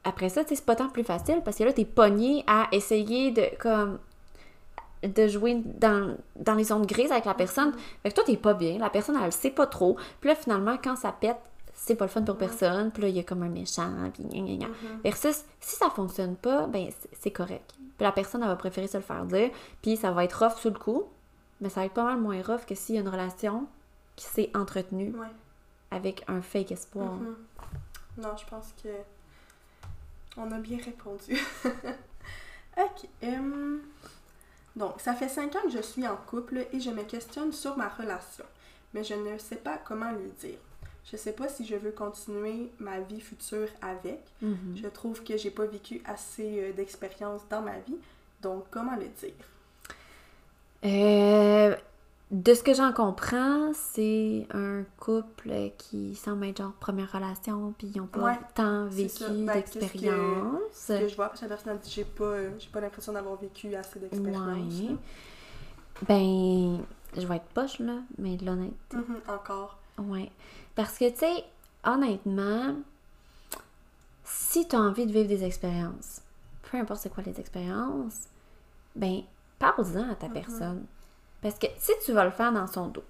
[SPEAKER 2] Après ça, c'est pas tant plus facile parce que là, t'es pogné à essayer de comme de jouer dans, dans les zones grises avec la personne. Fait que toi, t'es pas bien, la personne, elle le sait pas trop. Puis là, finalement, quand ça pète, c'est pas le fun pour personne. Puis là, il y a comme un méchant, puis gna, gna, gna.
[SPEAKER 1] Mhm.
[SPEAKER 2] Versus, si ça fonctionne pas, ben c'est- correct. Puis la personne, elle va préférer se le faire dire. Puis ça va être rough sous le coup, mais ça va être pas mal moins rough que s'il y a une relation qui s'est entretenue
[SPEAKER 1] Ouais.
[SPEAKER 2] avec un fake espoir.
[SPEAKER 1] Non, je pense que on a bien répondu. ok. hum, Donc, ça fait cinq ans que je suis en couple et je me questionne sur ma relation, mais je ne sais pas comment lui dire. Je sais pas si je veux continuer ma vie future avec.
[SPEAKER 2] Mhm.
[SPEAKER 1] Je trouve que j'ai pas vécu assez euh, d'expérience dans ma vie, donc comment le dire?
[SPEAKER 2] Euh, de ce que j'en comprends, c'est un couple qui semble être genre première relation, puis ils n'ont pas
[SPEAKER 1] Ouais,
[SPEAKER 2] tant vécu
[SPEAKER 1] Ben,
[SPEAKER 2] d'expérience.
[SPEAKER 1] Ce que je vois, parce que la personne j'ai pas, euh, j'ai pas l'impression d'avoir vécu assez d'expérience.
[SPEAKER 2] Ouais. Ben, je vais être poche, là, mais de l'honnêteté.
[SPEAKER 1] Mhm, encore.
[SPEAKER 2] Ouais. Parce que, tu sais, honnêtement, si tu as envie de vivre des expériences, peu importe c'est quoi les expériences, ben, parle-en à ta
[SPEAKER 1] Mhm.
[SPEAKER 2] personne. Parce que si tu vas le faire dans son dos,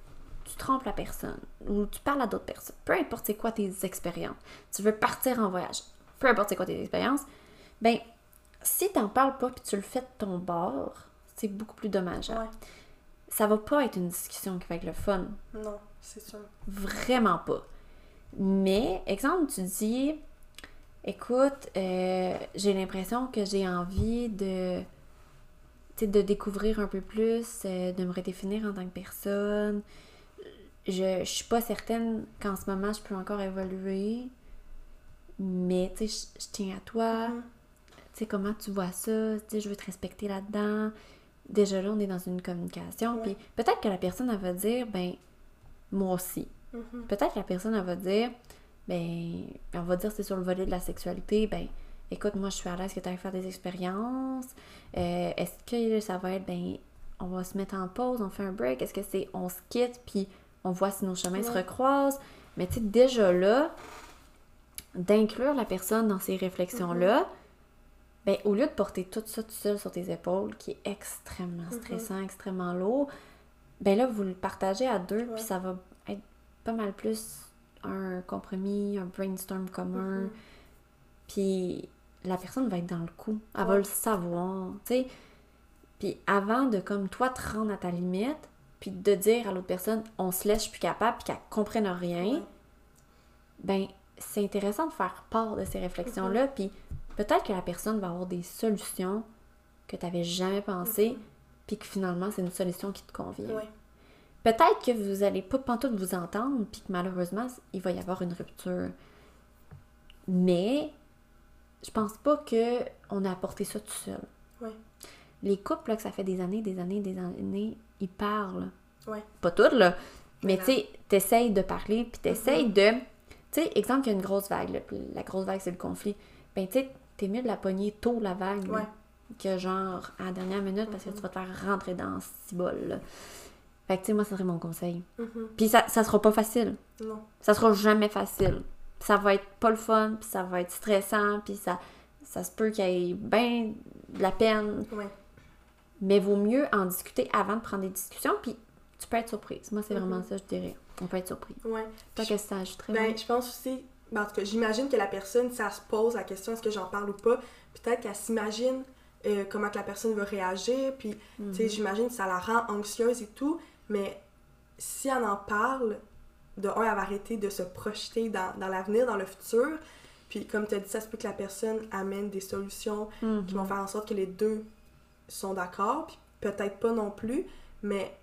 [SPEAKER 2] tu trompes la personne ou tu parles à d'autres personnes, peu importe c'est quoi tes expériences, tu veux partir en voyage, peu importe c'est quoi tes expériences, ben si t'en parles pas puis tu le fais de ton bord, c'est beaucoup plus dommageable.
[SPEAKER 1] Ouais.
[SPEAKER 2] Ça va pas être une discussion qui va être le fun.
[SPEAKER 1] Non, c'est sûr.
[SPEAKER 2] Vraiment pas. Mais, exemple, tu dis, écoute, euh, j'ai l'impression que j'ai envie de, de découvrir un peu plus, euh, de me redéfinir en tant que personne. Je, je suis pas certaine qu'en ce moment je peux encore évoluer, mais tu sais, je- je tiens à toi.
[SPEAKER 1] Mhm.
[SPEAKER 2] Tu sais, comment tu vois ça? Tu sais, je veux te respecter là-dedans. Déjà là, on est dans une communication. Puis peut-être que la personne, elle va dire, ben, moi aussi.
[SPEAKER 1] Mhm.
[SPEAKER 2] Peut-être que la personne, elle va dire, ben, on va dire c'est sur le volet de la sexualité, ben, écoute, moi, je suis à l'aise que tu ailles faire des expériences. Euh, Est-ce que ça va être, ben, on va se mettre en pause, on fait un break? Est-ce que c'est on se quitte, puis on voit si nos chemins se recroisent? Mais tu sais, déjà là, d'inclure la personne dans ces réflexions-là, ben, au lieu de porter tout ça tout seul sur tes épaules, qui est extrêmement stressant, extrêmement lourd, ben là, vous le partagez à deux, puis ça va être pas mal plus un compromis, un brainstorm commun.
[SPEAKER 1] Mhm.
[SPEAKER 2] Puis la personne va être dans le coup. Elle va le savoir, tu sais. Puis avant de, comme toi, te rendre à ta limite, puis de dire à l'autre personne, on se laisse, je suis plus capable, puis qu'elle comprenne rien,
[SPEAKER 1] Ouais.
[SPEAKER 2] ben c'est intéressant de faire part de ces réflexions-là, puis peut-être que la personne va avoir des solutions que tu n'avais jamais pensées,
[SPEAKER 1] Mhm.
[SPEAKER 2] puis que finalement, c'est une solution qui te convient.
[SPEAKER 1] Ouais.
[SPEAKER 2] Peut-être que vous allez pas pantoute vous entendre, puis que malheureusement, il va y avoir une rupture. Mais je pense pas que on a apporté ça tout seul.
[SPEAKER 1] Ouais.
[SPEAKER 2] Les couples, là, que ça fait des années, des années, des années, ils parlent.
[SPEAKER 1] Ouais.
[SPEAKER 2] Pas toutes, là. Mais tu sais, t'essayes de parler, puis t'essayes de... Tu sais, exemple, il y a une grosse vague, là, puis la grosse vague, c'est le conflit. Ben, tu sais, t'es mieux de la pogner tôt, la vague, là,
[SPEAKER 1] Ouais.
[SPEAKER 2] que genre à la dernière minute, parce que tu vas te faire rentrer dans ce bol, là. Fait que, tu sais, moi, ça serait mon conseil.
[SPEAKER 1] Mhm.
[SPEAKER 2] Puis ça, ça sera pas facile.
[SPEAKER 1] Non.
[SPEAKER 2] Ça sera jamais facile. Ça va être pas le fun, puis ça va être stressant, puis ça, ça se peut qu'il y ait bien de la peine.
[SPEAKER 1] Ouais.
[SPEAKER 2] Mais vaut mieux en discuter avant de prendre des discussions, puis tu peux être surprise. Moi, c'est vraiment
[SPEAKER 1] Mhm.
[SPEAKER 2] ça, je dirais. On peut être surpris.
[SPEAKER 1] Ouais.
[SPEAKER 2] Toi,
[SPEAKER 1] Puis
[SPEAKER 2] qu'est-ce que ça ajouterait?
[SPEAKER 1] Ben, je pense aussi, ben, en tout cas, j'imagine que la personne, si elle se pose la question est-ce que j'en parle ou pas, peut-être qu'elle s'imagine euh, comment que la personne va réagir, puis, tu sais,
[SPEAKER 2] Mhm.
[SPEAKER 1] j'imagine que ça la rend anxieuse et tout, mais si elle en parle, de un, elle va arrêter de se projeter dans, dans l'avenir, dans le futur, puis comme tu as dit, ça se peut que la personne amène des solutions
[SPEAKER 2] Mhm.
[SPEAKER 1] qui vont faire en sorte que les deux sont d'accord, puis peut-être pas non plus, mais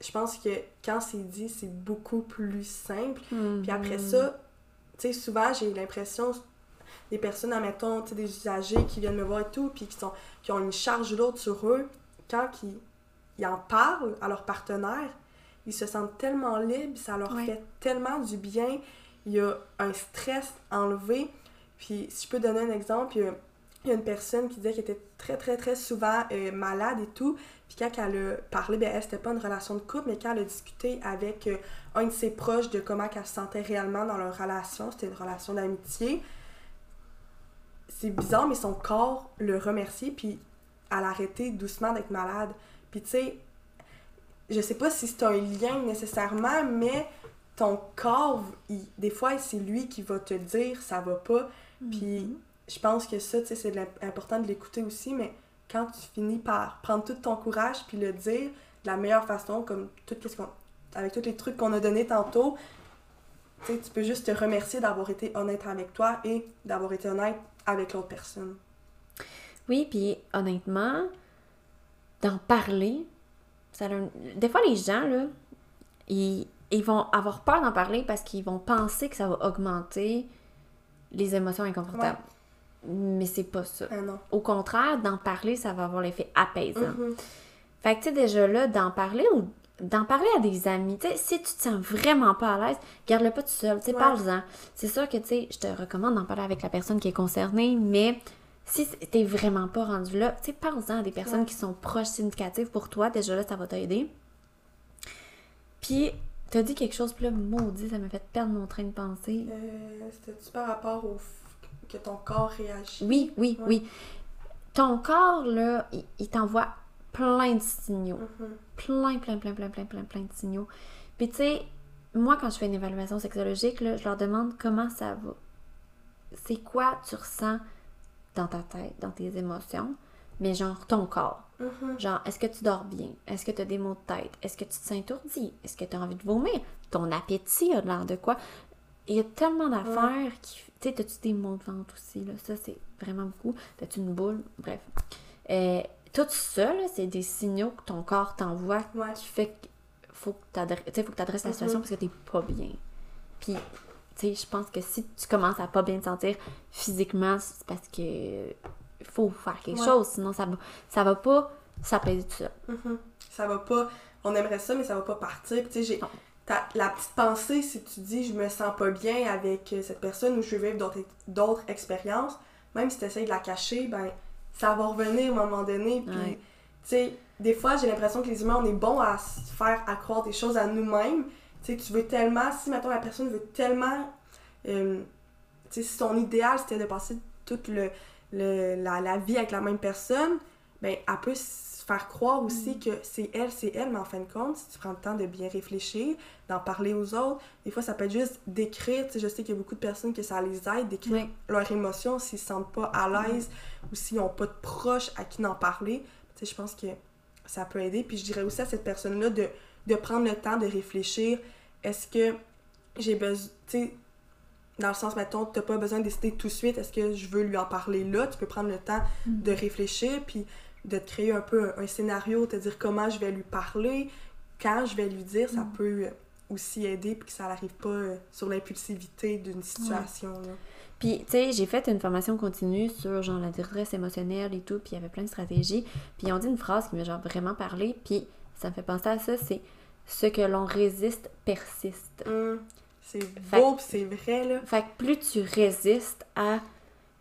[SPEAKER 1] je pense que quand c'est dit, c'est beaucoup plus simple. Puis après
[SPEAKER 2] Mhm.
[SPEAKER 1] ça, tu sais, souvent, j'ai l'impression, des personnes, admettons, tu sais, des usagers qui viennent me voir et tout, puis qui, sont, qui ont une charge lourde sur eux, quand ils, ils en parlent à leur partenaire, ils se sentent tellement libres, ça leur
[SPEAKER 2] Ouais.
[SPEAKER 1] fait tellement du bien, il y a un stress enlevé. Puis, si je peux donner un exemple, il y a, il y a une personne qui disait qu'elle était très, très, très souvent euh, malade et tout, puis quand elle a parlé, ben elle, c'était pas une relation de couple, mais quand elle a discuté avec euh, un de ses proches de comment elle se sentait réellement dans leur relation, c'était une relation d'amitié, c'est bizarre, mais son corps le remerciait, puis elle a arrêté doucement d'être malade. Puis tu sais, je sais pas si c'est un lien nécessairement, mais ton corps, il- des fois, c'est lui qui va te dire ça va pas. Puis je pense que ça, tu sais, c'est important de l'écouter aussi, mais quand tu finis par prendre tout ton courage puis le dire de la meilleure façon, comme tout ce qu'on, avec tous les trucs qu'on a donnés tantôt, tu peux juste te remercier d'avoir été honnête avec toi et d'avoir été honnête avec l'autre personne.
[SPEAKER 2] Oui, puis honnêtement, d'en parler, ça a un- des fois les gens, là, ils, ils vont avoir peur d'en parler parce qu'ils vont penser que ça va augmenter les émotions inconfortables. Mais c'est pas ça.
[SPEAKER 1] Ah non.
[SPEAKER 2] Au contraire, d'en parler, ça va avoir l'effet apaisant.
[SPEAKER 1] Mhm.
[SPEAKER 2] Fait que, tu sais, déjà là, d'en parler ou d'en parler à des amis, tu sais, si tu te sens vraiment pas à l'aise, garde-le pas tout seul, tu sais,
[SPEAKER 1] Ouais.
[SPEAKER 2] parle-en. C'est sûr que, tu sais, je te recommande d'en parler avec la personne qui est concernée, mais si t'es vraiment pas rendu là, tu sais, parle-en à des personnes
[SPEAKER 1] Ouais.
[SPEAKER 2] qui sont proches significatives pour toi, déjà là, ça va t'aider. Puis, t'as dit quelque chose, puis là, maudit, ça m'a fait perdre mon train de pensée.
[SPEAKER 1] Euh, C'était-tu par rapport au que ton corps réagit?
[SPEAKER 2] Oui, oui,
[SPEAKER 1] Ouais.
[SPEAKER 2] oui. Ton corps, là, il, il t'envoie plein de signaux.
[SPEAKER 1] Mhm.
[SPEAKER 2] plein, plein, plein, plein, plein, plein, plein de signaux. Puis tu sais, moi quand je fais une évaluation sexologique, là, je leur demande comment ça va. C'est quoi tu ressens? Dans ta tête, dans tes émotions, mais genre ton corps.
[SPEAKER 1] Mhm.
[SPEAKER 2] Genre, est-ce que tu dors bien? Est-ce que tu as des maux de tête? Est-ce que tu te sens étourdi? Est-ce que tu as envie de vomir? Ton appétit a l'air de quoi? Il y a tellement d'affaires qui. Tu sais, as-tu des maux de ventre aussi? Là? Ça, c'est vraiment beaucoup. T'as-tu une boule? Bref. Euh, tout ça, c'est des signaux que ton corps t'envoie
[SPEAKER 1] Ouais.
[SPEAKER 2] qui fait qu'il faut que tu adresses la situation
[SPEAKER 1] Mhm.
[SPEAKER 2] parce que t'es pas bien. Puis, tu sais, je pense que si tu commences à pas bien te sentir physiquement, c'est parce que faut faire quelque
[SPEAKER 1] Ouais.
[SPEAKER 2] chose, sinon ça va, ça va pas s'apaiser tout seul.
[SPEAKER 1] Mhm. Ça va pas. On aimerait ça, mais ça va pas partir. Puis, tu sais, j'ai. La petite pensée, si tu dis je me sens pas bien avec euh, cette personne ou je veux vivre d'autres- expériences, même si tu essayes de la cacher, ben ça va revenir à un moment donné. Puis,
[SPEAKER 2] Ouais.
[SPEAKER 1] tu sais, des fois, j'ai l'impression que les humains, on est bon à se faire accroire des choses à nous-mêmes. Tu sais, tu veux tellement, si maintenant la personne veut tellement. euh, tu sais, si son idéal c'était de passer toute le, le- la, la vie avec la même personne, ben, elle peut se faire croire aussi que c'est elle, c'est elle, mais en fin de compte, si tu prends le temps de bien réfléchir, d'en parler aux autres, des fois ça peut être juste d'écrire. Tu sais, je sais qu'il y a beaucoup de personnes que ça les aide d'écrire leurs émotions s'ils se sentent pas à l'aise ou s'ils n'ont pas de proches à qui en parler. Tu sais, je pense que ça peut aider. Puis je dirais aussi à cette personne-là de, de prendre le temps de réfléchir. Est-ce que j'ai besoin. Tu sais, dans le sens, mettons, tu n'as pas besoin de décider tout de suite. Est-ce que je veux lui en parler là? Tu peux prendre le temps de réfléchir, puis de te créer un peu un, un scénario, te dire comment je vais lui parler, quand je vais lui dire. Ça peut euh, aussi aider, puis que ça n'arrive pas euh, sur l'impulsivité d'une situation. là.
[SPEAKER 2] Puis, tu sais, j'ai fait une formation continue sur genre la détresse émotionnelle et tout, puis il y avait plein de stratégies. Puis ils ont dit une phrase qui m'a genre vraiment parlé, puis ça me fait penser à ça, c'est ce que l'on résiste persiste.
[SPEAKER 1] Hum, c'est beau, c'est vrai, là.
[SPEAKER 2] Fait que plus tu résistes à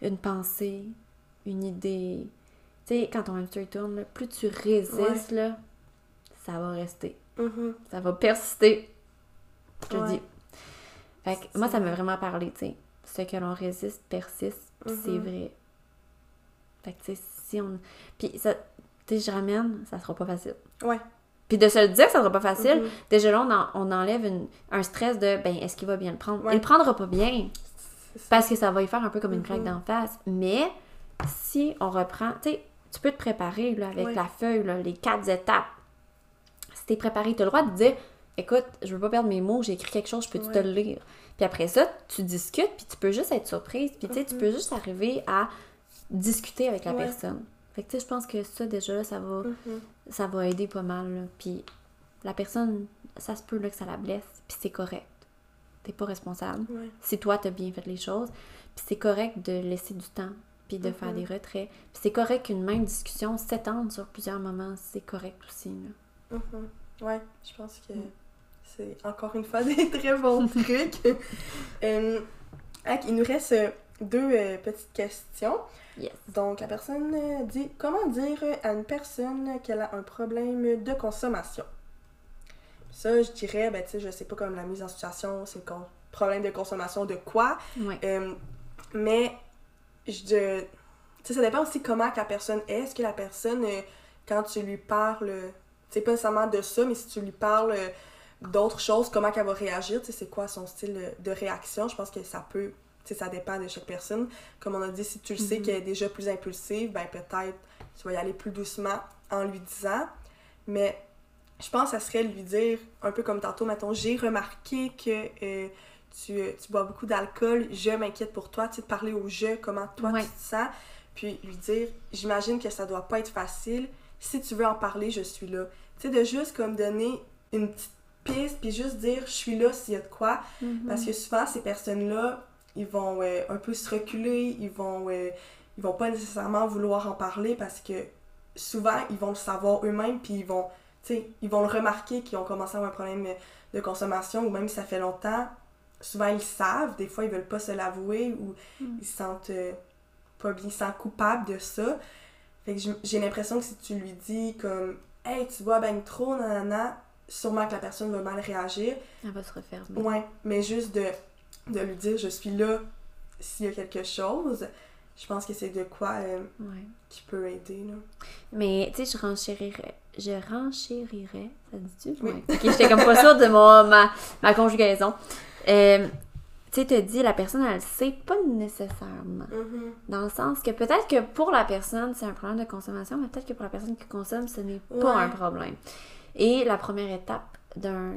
[SPEAKER 2] une pensée, une idée, tu sais, quand ton hamster tourne, là, plus tu résistes, là, ça va rester.
[SPEAKER 1] Mhm.
[SPEAKER 2] Ça va persister. Je te
[SPEAKER 1] Ouais.
[SPEAKER 2] dis. Fait que moi, ça m'a
[SPEAKER 1] vrai.
[SPEAKER 2] vraiment parlé, tu sais. Ce que l'on résiste persiste, puis c'est
[SPEAKER 1] Mhm.
[SPEAKER 2] vrai. Fait que, tu sais, si on. Puis, ça, tu sais, je ramène, ça sera pas facile.
[SPEAKER 1] Ouais.
[SPEAKER 2] Puis de se le dire ça sera pas facile,
[SPEAKER 1] Mhm.
[SPEAKER 2] déjà là, on, en- on enlève une- un stress de, ben, est-ce qu'il va bien le prendre?
[SPEAKER 1] Ouais.
[SPEAKER 2] Il le prendra pas bien, parce que ça va y faire un peu comme une claque
[SPEAKER 1] Mhm.
[SPEAKER 2] d'en face. Mais, si on reprend, tu sais, tu peux te préparer, là, avec
[SPEAKER 1] Ouais.
[SPEAKER 2] la feuille, là, les quatre étapes. Si t'es préparé, t'as le droit de dire, écoute, je veux pas perdre mes mots, j'ai écrit quelque chose, je peux-tu te le lire? Puis après ça, tu discutes, puis tu peux juste être surprise, puis tu sais, tu
[SPEAKER 1] Mhm.
[SPEAKER 2] peux juste arriver à discuter avec la personne. Fait que tu sais, je pense que ça, déjà là, ça va,
[SPEAKER 1] Mhm.
[SPEAKER 2] ça va aider pas mal, là. Puis la personne, ça se peut là, que ça la blesse, puis c'est correct. T'es pas responsable.
[SPEAKER 1] Ouais.
[SPEAKER 2] Si toi, t'as bien fait les choses, puis c'est correct de laisser du temps, puis de faire
[SPEAKER 1] Mhm.
[SPEAKER 2] des retraits. Puis c'est correct qu'une même discussion s'étende sur plusieurs moments, c'est correct aussi, là.
[SPEAKER 1] Mhm. Ouais, je pense que
[SPEAKER 2] Mm.
[SPEAKER 1] c'est encore une fois des très bons trucs. Euh, il nous reste euh, deux euh, petites questions.
[SPEAKER 2] Yes.
[SPEAKER 1] Donc, la personne euh, dit Comment dire à une personne qu'elle a un problème de consommation Ça, je dirais, ben, tu sais, je sais pas comme la mise en situation, c'est un problème de consommation de quoi? Euh, mais, je. Tu sais, ça dépend aussi comment que la personne est. Est-ce que la personne, euh, quand tu lui parles, tu sais, pas nécessairement de ça, mais si tu lui parles d'autres choses, comment qu'elle va réagir, tu sais, c'est quoi son style de réaction? Je pense que ça peut. Ça dépend de chaque personne. Comme on a dit, si tu le sais
[SPEAKER 2] Mhm.
[SPEAKER 1] qu'elle est déjà plus impulsive, ben peut-être tu vas y aller plus doucement en lui disant. Mais je pense que ça serait lui dire, un peu comme tantôt, mettons, j'ai remarqué que euh, tu, tu bois beaucoup d'alcool, je m'inquiète pour toi, tu sais, de parler au je, comment toi
[SPEAKER 2] Ouais.
[SPEAKER 1] tu te sens, puis lui dire, j'imagine que ça doit pas être facile, si tu veux en parler, je suis là. Tu sais, de juste comme donner une petite piste, puis juste dire, je suis là s'il y a de quoi, parce que souvent, ces personnes-là, ils vont euh, un peu se reculer, ils vont, euh, ils vont pas nécessairement vouloir en parler parce que souvent, ils vont le savoir eux-mêmes, puis ils vont, ils vont le remarquer qu'ils ont commencé à avoir un problème de consommation, ou même si ça fait longtemps. Souvent, ils savent, des fois, ils veulent pas se l'avouer, ou
[SPEAKER 2] Mm.
[SPEAKER 1] ils se sentent euh, pas bien, ils se sentent coupables de ça. Fait que j'ai- j'ai l'impression que si tu lui dis comme « Hey, tu bois ben trop, nanana », sûrement que la personne va mal réagir.
[SPEAKER 2] Elle va se refermer.
[SPEAKER 1] Ouais, mais juste de, de lui dire je suis là s'il y a quelque chose, je pense que c'est de quoi euh,
[SPEAKER 2] Ouais.
[SPEAKER 1] qui peut aider. Là.
[SPEAKER 2] Mais, tu sais, je renchérirais. je renchérirais, ça dit-tu? Oui. Ok, j'étais comme pas sûre de mon, ma, ma conjugaison. Euh, tu sais, te dit, la personne, elle sait pas nécessairement.
[SPEAKER 1] Mhm.
[SPEAKER 2] Dans le sens que peut-être que pour la personne, c'est un problème de consommation, mais peut-être que pour la personne qui consomme, ce n'est pas
[SPEAKER 1] Ouais.
[SPEAKER 2] un problème. Et la première étape d'un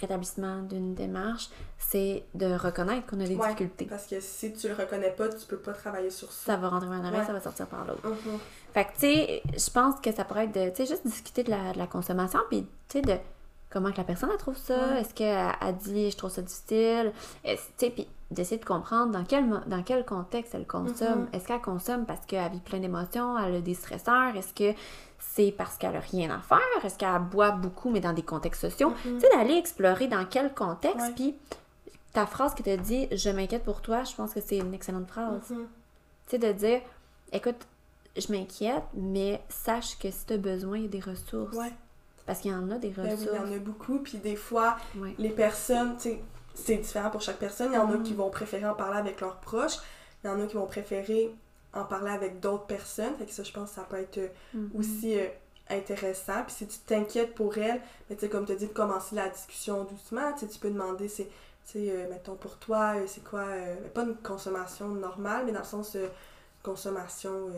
[SPEAKER 2] rétablissement d'une démarche, c'est de reconnaître qu'on a des
[SPEAKER 1] Ouais.
[SPEAKER 2] difficultés.
[SPEAKER 1] Parce que si tu le reconnais pas, tu peux pas travailler sur ça.
[SPEAKER 2] Ça va rentrer par un oreille,
[SPEAKER 1] Ouais.
[SPEAKER 2] ça va sortir par l'autre.
[SPEAKER 1] Mhm.
[SPEAKER 2] Fait que, tu sais, je pense que ça pourrait être de, tu sais, juste discuter de la, de la consommation, puis, tu sais, de comment que la personne, elle trouve ça.
[SPEAKER 1] Ouais.
[SPEAKER 2] Est-ce qu'elle a dit, je trouve ça difficile? Tu sais, puis d'essayer de comprendre dans quel, mo- dans quel contexte elle consomme.
[SPEAKER 1] Mhm.
[SPEAKER 2] Est-ce qu'elle consomme parce qu'elle vit plein d'émotions, elle a des stresseurs? Est-ce que c'est parce qu'elle a rien à faire? Est-ce qu'elle boit beaucoup, mais dans des contextes sociaux?
[SPEAKER 1] Mhm.
[SPEAKER 2] Tu sais, d'aller explorer dans quel contexte, puis ta phrase tu as dit, je m'inquiète pour toi, je pense que c'est une excellente phrase.
[SPEAKER 1] Mhm.
[SPEAKER 2] Tu sais, de dire, écoute, je m'inquiète, mais sache que si tu as besoin, il y a des ressources.
[SPEAKER 1] Ouais.
[SPEAKER 2] Parce qu'il y en a des
[SPEAKER 1] Ben oui,
[SPEAKER 2] ressources.
[SPEAKER 1] il y en a beaucoup. Puis des fois,
[SPEAKER 2] Ouais.
[SPEAKER 1] les personnes, tu sais, c'est différent pour chaque personne. Il y en a qui vont préférer en parler avec leurs proches. Il y en a qui vont préférer en parler avec d'autres personnes. Fait que ça, je pense que ça peut être euh,
[SPEAKER 2] Mhm.
[SPEAKER 1] aussi euh, intéressant. Puis si tu t'inquiètes pour elle, mais tu sais, comme tu as dit, de commencer la discussion doucement, tu sais, tu peux demander, c'est, tu sais, euh, mettons pour toi, euh, c'est quoi, pas une consommation normale, mais dans le sens consommation,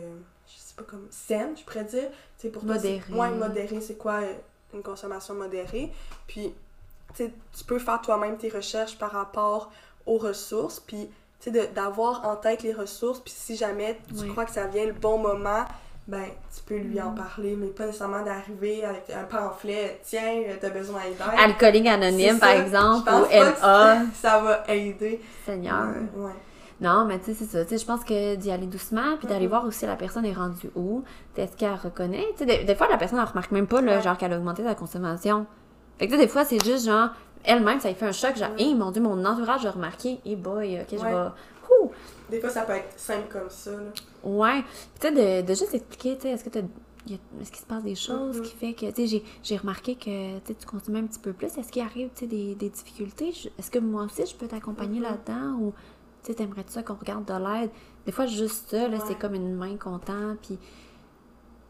[SPEAKER 1] je sais pas comme saine, je pourrais dire. Tu sais, pour toi, c'est-
[SPEAKER 2] Modérée.
[SPEAKER 1] Modérée, c'est quoi une consommation modérée? Puis, tu peux faire toi-même tes recherches par rapport aux ressources, puis, tu sais, d'avoir en tête les ressources, puis si jamais tu
[SPEAKER 2] Ouais.
[SPEAKER 1] crois que ça vient le bon moment, ben, tu peux lui en
[SPEAKER 2] Mhm.
[SPEAKER 1] parler, mais pas nécessairement d'arriver avec un pamphlet, tiens, t'as besoin d'aide.
[SPEAKER 2] Alcoolique anonyme, par exemple, ou NA.
[SPEAKER 1] Ça va aider.
[SPEAKER 2] Seigneur.
[SPEAKER 1] Ouais.
[SPEAKER 2] Non, mais tu sais, c'est ça. Tu sais, je pense que d'y aller doucement, puis d'aller
[SPEAKER 1] Mhm.
[SPEAKER 2] voir aussi la personne est rendue où. Est-ce qu'elle reconnaît? Tu sais, des, des fois, la personne, elle remarque même pas, là,
[SPEAKER 1] Ouais.
[SPEAKER 2] genre, qu'elle a augmenté sa consommation. Fait que, tu sais, des fois, c'est juste, genre, elle-même, ça lui fait un choc, genre,
[SPEAKER 1] Ouais.
[SPEAKER 2] hé, mon Dieu, mon entourage a remarqué, et boy, ok, je vais. Ouh!
[SPEAKER 1] Des fois, ça peut être simple comme ça. Là.
[SPEAKER 2] Ouais. Puis, tu sais, de, de juste expliquer, tu sais, est-ce que a- Est-ce qu'il se passe des choses
[SPEAKER 1] Mhm.
[SPEAKER 2] qui fait que, tu sais, j'ai- j'ai remarqué que tu sais, tu consommes un petit peu plus. Est-ce qu'il arrive, tu sais, des, des difficultés? Est-ce que moi aussi, je peux t'accompagner
[SPEAKER 1] Mhm.
[SPEAKER 2] là-dedans? Ou, tu sais, t'aimerais-tu ça qu'on regarde de l'aide? Des fois, juste ça, là,
[SPEAKER 1] Ouais.
[SPEAKER 2] c'est comme une main content. Puis,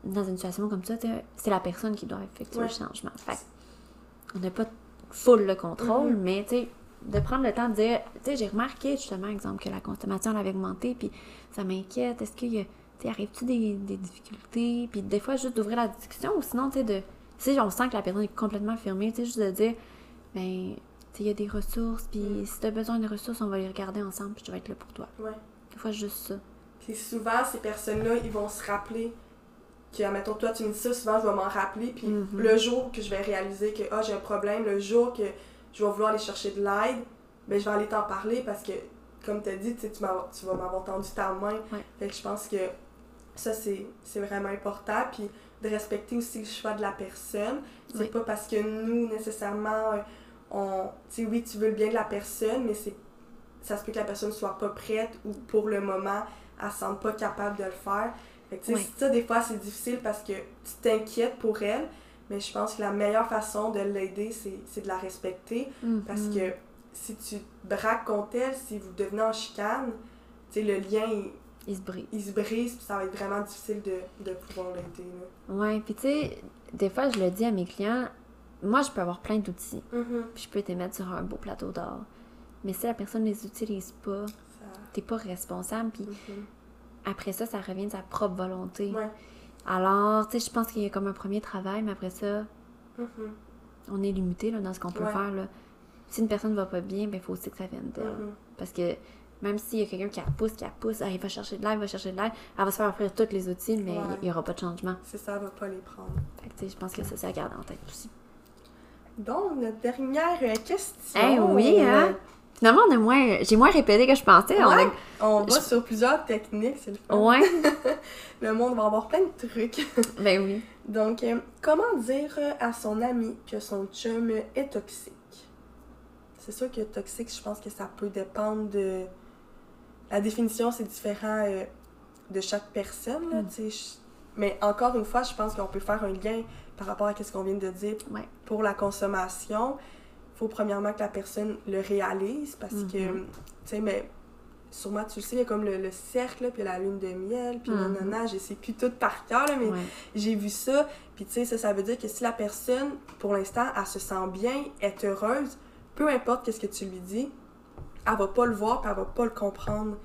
[SPEAKER 2] dans une situation comme ça, tu c'est la personne qui doit effectuer
[SPEAKER 1] Ouais.
[SPEAKER 2] le changement. Fait on n'a pas full le contrôle,
[SPEAKER 1] Mhm.
[SPEAKER 2] mais, tu sais, de prendre le temps de dire, tu sais, j'ai remarqué, justement, exemple, que la consommation, avait augmenté, puis ça m'inquiète. Est-ce qu'il y a tu sais, arrive-tu des, des difficultés? Puis des fois, juste d'ouvrir la discussion ou sinon, tu sais, de. Si on sent que la personne est complètement fermée, tu sais, juste de dire, ben, tu sais, il y a des ressources, puis
[SPEAKER 1] Mm.
[SPEAKER 2] si tu as besoin de ressources, on va les regarder ensemble, puis je vais être là pour toi.
[SPEAKER 1] Ouais.
[SPEAKER 2] Des fois, juste ça.
[SPEAKER 1] Puis souvent, ces personnes-là, ils vont se rappeler que, admettons, toi, tu me dis ça, souvent, je vais m'en rappeler. Puis
[SPEAKER 2] Mhm.
[SPEAKER 1] le jour que je vais réaliser que, ah, j'ai un problème, le jour que je vais vouloir aller chercher de l'aide, ben, je vais aller t'en parler parce que, comme tu as dit, tu m'as- vas m'avoir tendu ta main.
[SPEAKER 2] Ouais.
[SPEAKER 1] Fait que je pense que ça, c'est vraiment important. Puis de respecter aussi le choix de la personne. C'est
[SPEAKER 2] Oui.
[SPEAKER 1] pas parce que nous, nécessairement, euh, on. Tu sais, oui, tu veux le bien de la personne, mais c'est ça se peut que la personne soit pas prête ou pour le moment, elle se sente pas capable de le faire. Fait que, ça, des fois, c'est difficile parce que tu t'inquiètes pour elle, mais je pense que la meilleure façon de l'aider, c'est de la respecter. Parce
[SPEAKER 2] Mhm.
[SPEAKER 1] que si tu braques contre elle, si vous devenez en chicane, tu sais, le lien, il,
[SPEAKER 2] Il se brise.
[SPEAKER 1] il se brise, puis ça va être vraiment difficile de, de pouvoir l'aider.
[SPEAKER 2] Ouais, puis tu sais, des fois, je le dis à mes clients, moi, je peux avoir plein d'outils,
[SPEAKER 1] Mhm.
[SPEAKER 2] puis je peux te mettre sur un beau plateau d'or. Mais si la personne ne les utilise pas,
[SPEAKER 1] Ça-
[SPEAKER 2] t'es pas responsable, puis
[SPEAKER 1] Mhm.
[SPEAKER 2] Après ça, ça revient de sa propre volonté.
[SPEAKER 1] Ouais.
[SPEAKER 2] Alors, tu sais, je pense qu'il y a comme un premier travail, mais après ça,
[SPEAKER 1] Mhm.
[SPEAKER 2] on est limité là, dans ce qu'on peut
[SPEAKER 1] Ouais.
[SPEAKER 2] faire. Là. Si une personne va pas bien, ben, il faut aussi que ça vienne d'elle.
[SPEAKER 1] Mhm.
[SPEAKER 2] Parce que même s'il y a quelqu'un qui la pousse, qui la pousse, ah, il va chercher de l'aide, il va chercher de l'aide, elle va se faire offrir tous les outils, mais
[SPEAKER 1] Ouais.
[SPEAKER 2] il n'y aura pas de changement.
[SPEAKER 1] C'est ça, elle va pas les prendre.
[SPEAKER 2] Fait que, je pense que ça, c'est à garder en tête aussi.
[SPEAKER 1] Donc, notre dernière euh, question.
[SPEAKER 2] Eh oui, hein? Finalement, on a moins, j'ai moins répété que je pensais. on a-
[SPEAKER 1] on va
[SPEAKER 2] Je-
[SPEAKER 1] sur plusieurs techniques, c'est le fun.
[SPEAKER 2] Ouais,
[SPEAKER 1] Le monde va avoir plein de trucs.
[SPEAKER 2] ben oui.
[SPEAKER 1] Donc, euh, comment dire à son ami que son chum est toxique? C'est sûr que toxique, je pense que ça peut dépendre de... La définition, c'est différent euh, de chaque personne, là,
[SPEAKER 2] Mm.
[SPEAKER 1] Mais encore une fois, je pense qu'on peut faire un lien par rapport à ce qu'on vient de dire
[SPEAKER 2] Ouais.
[SPEAKER 1] pour la consommation. Il faut premièrement que la personne le réalise parce que,
[SPEAKER 2] Mhm.
[SPEAKER 1] tu sais, mais sûrement tu le sais, il y a comme le, le cercle, puis la lune de miel, puis
[SPEAKER 2] Mhm.
[SPEAKER 1] nanana, je sais plus tout par cœur, là, mais
[SPEAKER 2] Ouais.
[SPEAKER 1] j'ai vu ça. Puis tu sais, ça, ça veut dire que si la personne, pour l'instant, elle se sent bien, est heureuse, peu importe qu'est-ce que tu lui dis, elle va pas le voir, puis elle va pas le comprendre.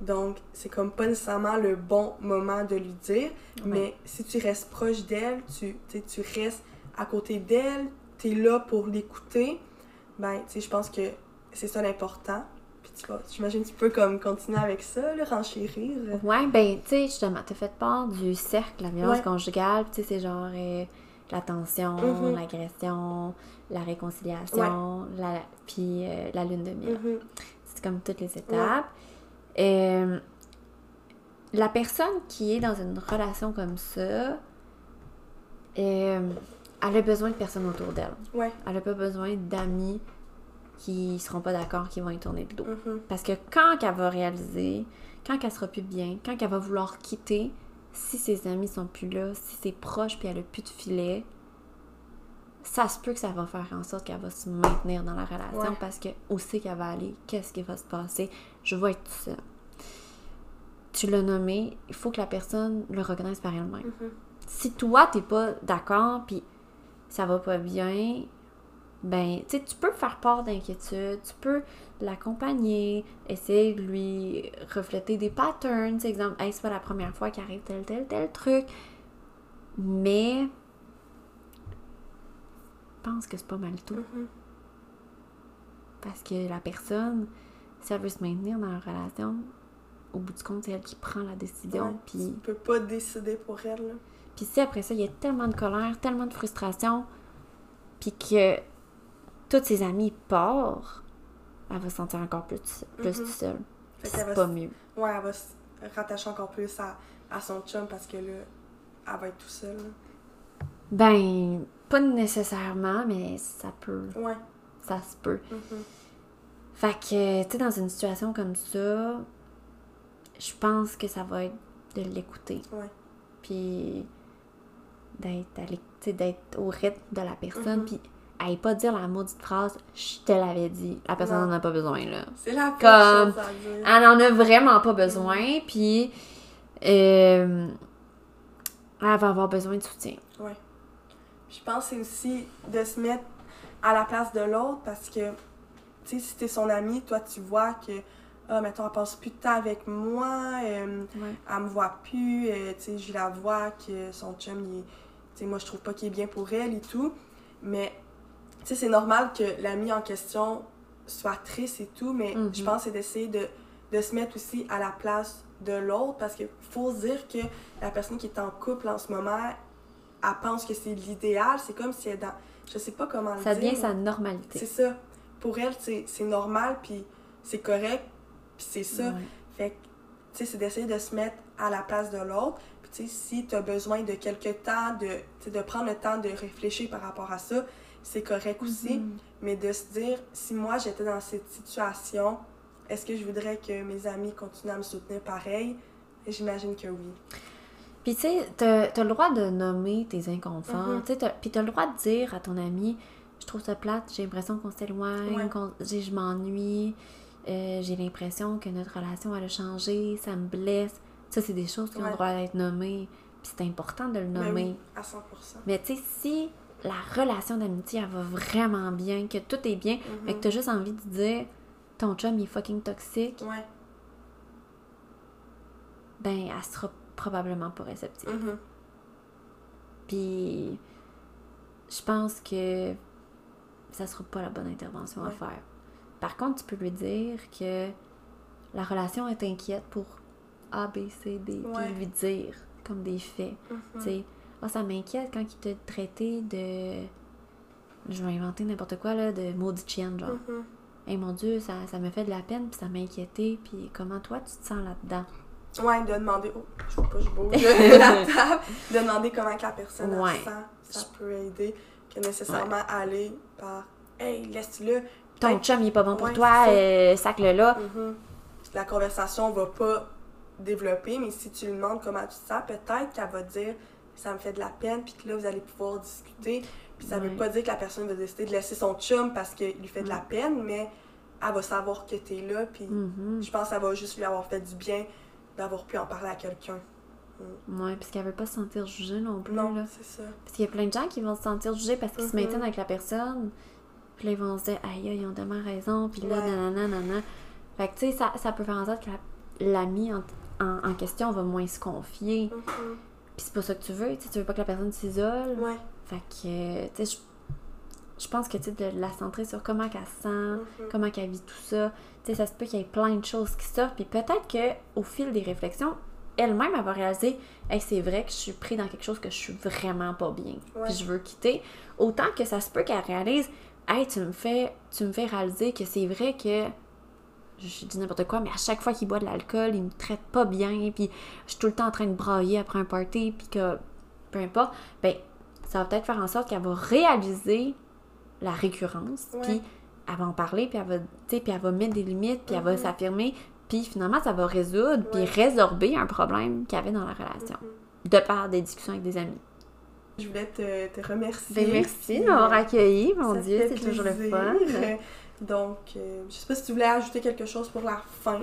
[SPEAKER 1] Donc, c'est comme pas nécessairement le bon moment de lui dire, mais si tu restes proche d'elle, tu, tu restes à côté d'elle, tu es là pour l'écouter, ben, tu sais, je pense que c'est ça l'important. Puis tu vas, j'imagine que tu peux comme continuer avec ça, là, renchérir.
[SPEAKER 2] Ouais, ben, tu sais, justement, t'as fait part du cercle, la violence
[SPEAKER 1] Ouais.
[SPEAKER 2] conjugale, tu sais, c'est genre euh, l'attention,
[SPEAKER 1] Mhm.
[SPEAKER 2] l'agression, la réconciliation, la, puis euh, la lune de miel.
[SPEAKER 1] Mhm.
[SPEAKER 2] C'est comme toutes les étapes. Euh, la personne qui est dans une relation comme ça, euh, elle a besoin de personnes autour d'elle.
[SPEAKER 1] Ouais.
[SPEAKER 2] Elle n'a pas besoin d'amis qui seront pas d'accord, qui vont y tourner le dos.
[SPEAKER 1] Mhm.
[SPEAKER 2] Parce que quand elle va réaliser, quand elle sera plus bien, quand elle va vouloir quitter, si ses amis sont plus là, si c'est proche puis elle a plus de filet, ça se peut que ça va faire en sorte qu'elle va se maintenir dans la relation
[SPEAKER 1] Ouais.
[SPEAKER 2] parce que où c'est qu'elle va aller, qu'est-ce qui va se passer, je vais être tout seul. Tu l'as nommé, il faut que la personne le reconnaisse par elle-même
[SPEAKER 1] Mhm.
[SPEAKER 2] si toi t'es pas d'accord puis ça va pas bien ben tu sais tu peux faire part d'inquiétude tu peux l'accompagner essayer de lui refléter des patterns tu exemple hey, c'est pas la première fois qu'il arrive tel tel tel truc mais je pense que c'est pas mal tout
[SPEAKER 1] Mhm.
[SPEAKER 2] parce que la personne si elle veut se maintenir dans la relation au bout du compte c'est elle qui prend la décision
[SPEAKER 1] Ouais,
[SPEAKER 2] puis
[SPEAKER 1] Tu peux pas décider pour elle. là.
[SPEAKER 2] Puis si après ça, il y a tellement de colère, tellement de frustration, puis que tous ses amis partent, elle va se sentir encore plus, plus
[SPEAKER 1] Mhm.
[SPEAKER 2] toute seule. C'est pas mieux.
[SPEAKER 1] Ouais, elle va se rattacher encore plus à, à son chum parce que là, elle va être tout seule.
[SPEAKER 2] Ben, pas nécessairement, mais ça peut.
[SPEAKER 1] Ouais.
[SPEAKER 2] Ça se peut.
[SPEAKER 1] Mhm.
[SPEAKER 2] Fait que, tu sais, dans une situation comme ça, je pense que ça va être de l'écouter.
[SPEAKER 1] Ouais.
[SPEAKER 2] Puis d'être au rythme de la personne.
[SPEAKER 1] Mhm.
[SPEAKER 2] Puis, elle pas dire la maudite phrase « je te l'avais dit ». La personne n'en a pas besoin, là.
[SPEAKER 1] C'est la
[SPEAKER 2] Comme-
[SPEAKER 1] chose à dire.
[SPEAKER 2] Elle en a vraiment pas besoin, puis euh, elle va avoir besoin de soutien.
[SPEAKER 1] Ouais. Puis je pense c'est aussi de se mettre à la place de l'autre parce que, tu sais, si t'es son ami, toi, tu vois que, ah, mettons, elle passe plus de temps avec moi, euh,
[SPEAKER 2] Ouais.
[SPEAKER 1] elle me voit plus, euh, tu sais, je la vois que son chum, il est- sais, moi, je trouve pas qu'il est bien pour elle et tout. Mais, tu sais, c'est normal que l'ami en question soit triste et tout, mais
[SPEAKER 2] Mhm.
[SPEAKER 1] je pense que c'est d'essayer de, de se mettre aussi à la place de l'autre parce qu'il faut se dire que la personne qui est en couple en ce moment, elle pense que c'est l'idéal. C'est comme si elle est dans. Je sais pas comment le
[SPEAKER 2] Ça
[SPEAKER 1] dire.
[SPEAKER 2] devient
[SPEAKER 1] mais
[SPEAKER 2] sa normalité.
[SPEAKER 1] C'est ça. Pour elle, c'est c'est normal, puis c'est correct, puis c'est ça.
[SPEAKER 2] Ouais.
[SPEAKER 1] Fait que, tu sais, c'est d'essayer de se mettre à la place de l'autre. Si tu as besoin de quelques temps, de, de prendre le temps de réfléchir par rapport à ça, c'est correct aussi.
[SPEAKER 2] Mhm.
[SPEAKER 1] Mais de se dire, si moi j'étais dans cette situation, est-ce que je voudrais que mes amis continuent à me soutenir pareil? J'imagine que oui.
[SPEAKER 2] Puis tu sais, t'as t'as le droit de nommer tes inconforts. Tu sais, t'as- Puis t'as le droit de dire à ton ami, je trouve ça plate, j'ai l'impression qu'on s'éloigne,
[SPEAKER 1] Ouais.
[SPEAKER 2] je m'ennuie, euh, j'ai l'impression que notre relation elle a changé, ça me blesse. Ça, c'est des choses qui ont le droit d'être nommées. Puis c'est important de le
[SPEAKER 1] Ben
[SPEAKER 2] nommer.
[SPEAKER 1] oui, à 100%.
[SPEAKER 2] Mais tu sais, si la relation d'amitié, elle va vraiment bien, que tout est bien,
[SPEAKER 1] Mhm.
[SPEAKER 2] mais que t'as juste envie de dire ton chum il est fucking toxique,
[SPEAKER 1] Ouais.
[SPEAKER 2] ben elle sera probablement pas réceptive.
[SPEAKER 1] Mhm.
[SPEAKER 2] Puis je pense que ça sera pas la bonne intervention à faire. Par contre, tu peux lui dire que la relation est inquiète pour A, B, C, D,
[SPEAKER 1] Ouais.
[SPEAKER 2] puis lui dire comme des faits.
[SPEAKER 1] Mhm.
[SPEAKER 2] Tu sais, ah, ça m'inquiète quand il t'a traité de. Je vais inventer n'importe quoi, là, de maudite chienne, genre.
[SPEAKER 1] Mhm.
[SPEAKER 2] Hey mon Dieu, ça, ça me fait de la peine, puis ça m'a inquiété, puis comment toi tu te sens là-dedans?
[SPEAKER 1] Ouais, de demander. Oh, je veux pas, je bouge de la table. De demander comment que la personne
[SPEAKER 2] Ouais.
[SPEAKER 1] se sent. Ça peut aider. Que nécessairement aller par. Hey, laisse-le.
[SPEAKER 2] Ton chum il est pas bon pour toi, euh, sac-le là.
[SPEAKER 1] Mhm. La conversation va pas développer, mais si tu lui demandes comment tu te sens, peut-être qu'elle va dire ça me fait de la peine, puis que là, vous allez pouvoir discuter. Puis ça
[SPEAKER 2] Ouais.
[SPEAKER 1] veut pas dire que la personne va décider de laisser son chum parce qu'il lui fait de la peine, mais elle va savoir que t'es là, puis
[SPEAKER 2] Mhm.
[SPEAKER 1] je pense que ça va juste lui avoir fait du bien d'avoir pu en parler à quelqu'un.
[SPEAKER 2] Ouais, parce qu'elle veut pas se sentir jugée non plus.
[SPEAKER 1] Non, c'est ça.
[SPEAKER 2] Parce qu'il y a plein de gens qui vont se sentir jugés parce qu'ils se
[SPEAKER 1] Mhm.
[SPEAKER 2] maintiennent avec la personne. Puis là, ils vont se dire, aïe, ils ont tellement raison. Puis là,
[SPEAKER 1] Ouais.
[SPEAKER 2] nanana, nanana. Fait que, tu sais, ça, ça peut faire en sorte que la- l'ami en, en, en question va moins se confier.
[SPEAKER 1] Mhm.
[SPEAKER 2] Puis c'est pas ça que tu veux. Tu veux pas que la personne s'isole.
[SPEAKER 1] Ouais.
[SPEAKER 2] Fait que, tu sais, je, pense que, tu sais, de la centrer sur comment qu'elle se sent,
[SPEAKER 1] Mhm.
[SPEAKER 2] comment qu'elle vit tout ça. Tu sais, ça se peut qu'il y ait plein de choses qui sortent. Puis peut-être que au fil des réflexions, elle-même, elle va réaliser, hey, c'est vrai que je suis pris dans quelque chose que je suis vraiment pas bien.
[SPEAKER 1] Ouais.
[SPEAKER 2] Puis je veux quitter. Autant que ça se peut qu'elle réalise, hey, tu me fais, tu me fais réaliser que c'est vrai que je dis n'importe quoi, mais à chaque fois qu'il boit de l'alcool, il me traite pas bien, puis je suis tout le temps en train de brailler après un party, puis que peu importe, ben ça va peut-être faire en sorte qu'elle va réaliser la récurrence, puis elle va en parler, puis elle va, puis elle va mettre des limites, puis elle va
[SPEAKER 1] Mhm.
[SPEAKER 2] s'affirmer, puis finalement ça va résoudre, puis résorber un problème qu'il y avait dans la relation,
[SPEAKER 1] Mhm.
[SPEAKER 2] de par des discussions avec des amis.
[SPEAKER 1] Je voulais te, te remercier.
[SPEAKER 2] Ben, merci de m'avoir accueilli, mon
[SPEAKER 1] ça
[SPEAKER 2] Dieu, c'est toujours le fun.
[SPEAKER 1] Donc, euh, je sais pas si tu voulais ajouter quelque chose pour la fin.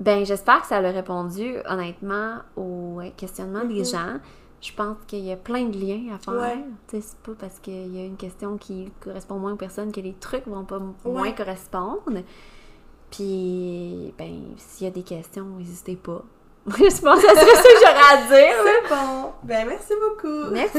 [SPEAKER 2] Ben, j'espère que ça a répondu honnêtement au questionnement des
[SPEAKER 1] Mhm.
[SPEAKER 2] gens. Je pense qu'il y a plein de liens à faire.
[SPEAKER 1] Ouais.
[SPEAKER 2] C'est pas parce qu'il y a une question qui correspond moins aux personnes que les trucs vont pas m- moins
[SPEAKER 1] Ouais.
[SPEAKER 2] correspondre. Puis, ben, s'il y a des questions, n'hésitez pas. je pense que serait ça que j'aurais à dire.
[SPEAKER 1] C'est bon. Ben, merci beaucoup.
[SPEAKER 2] Merci.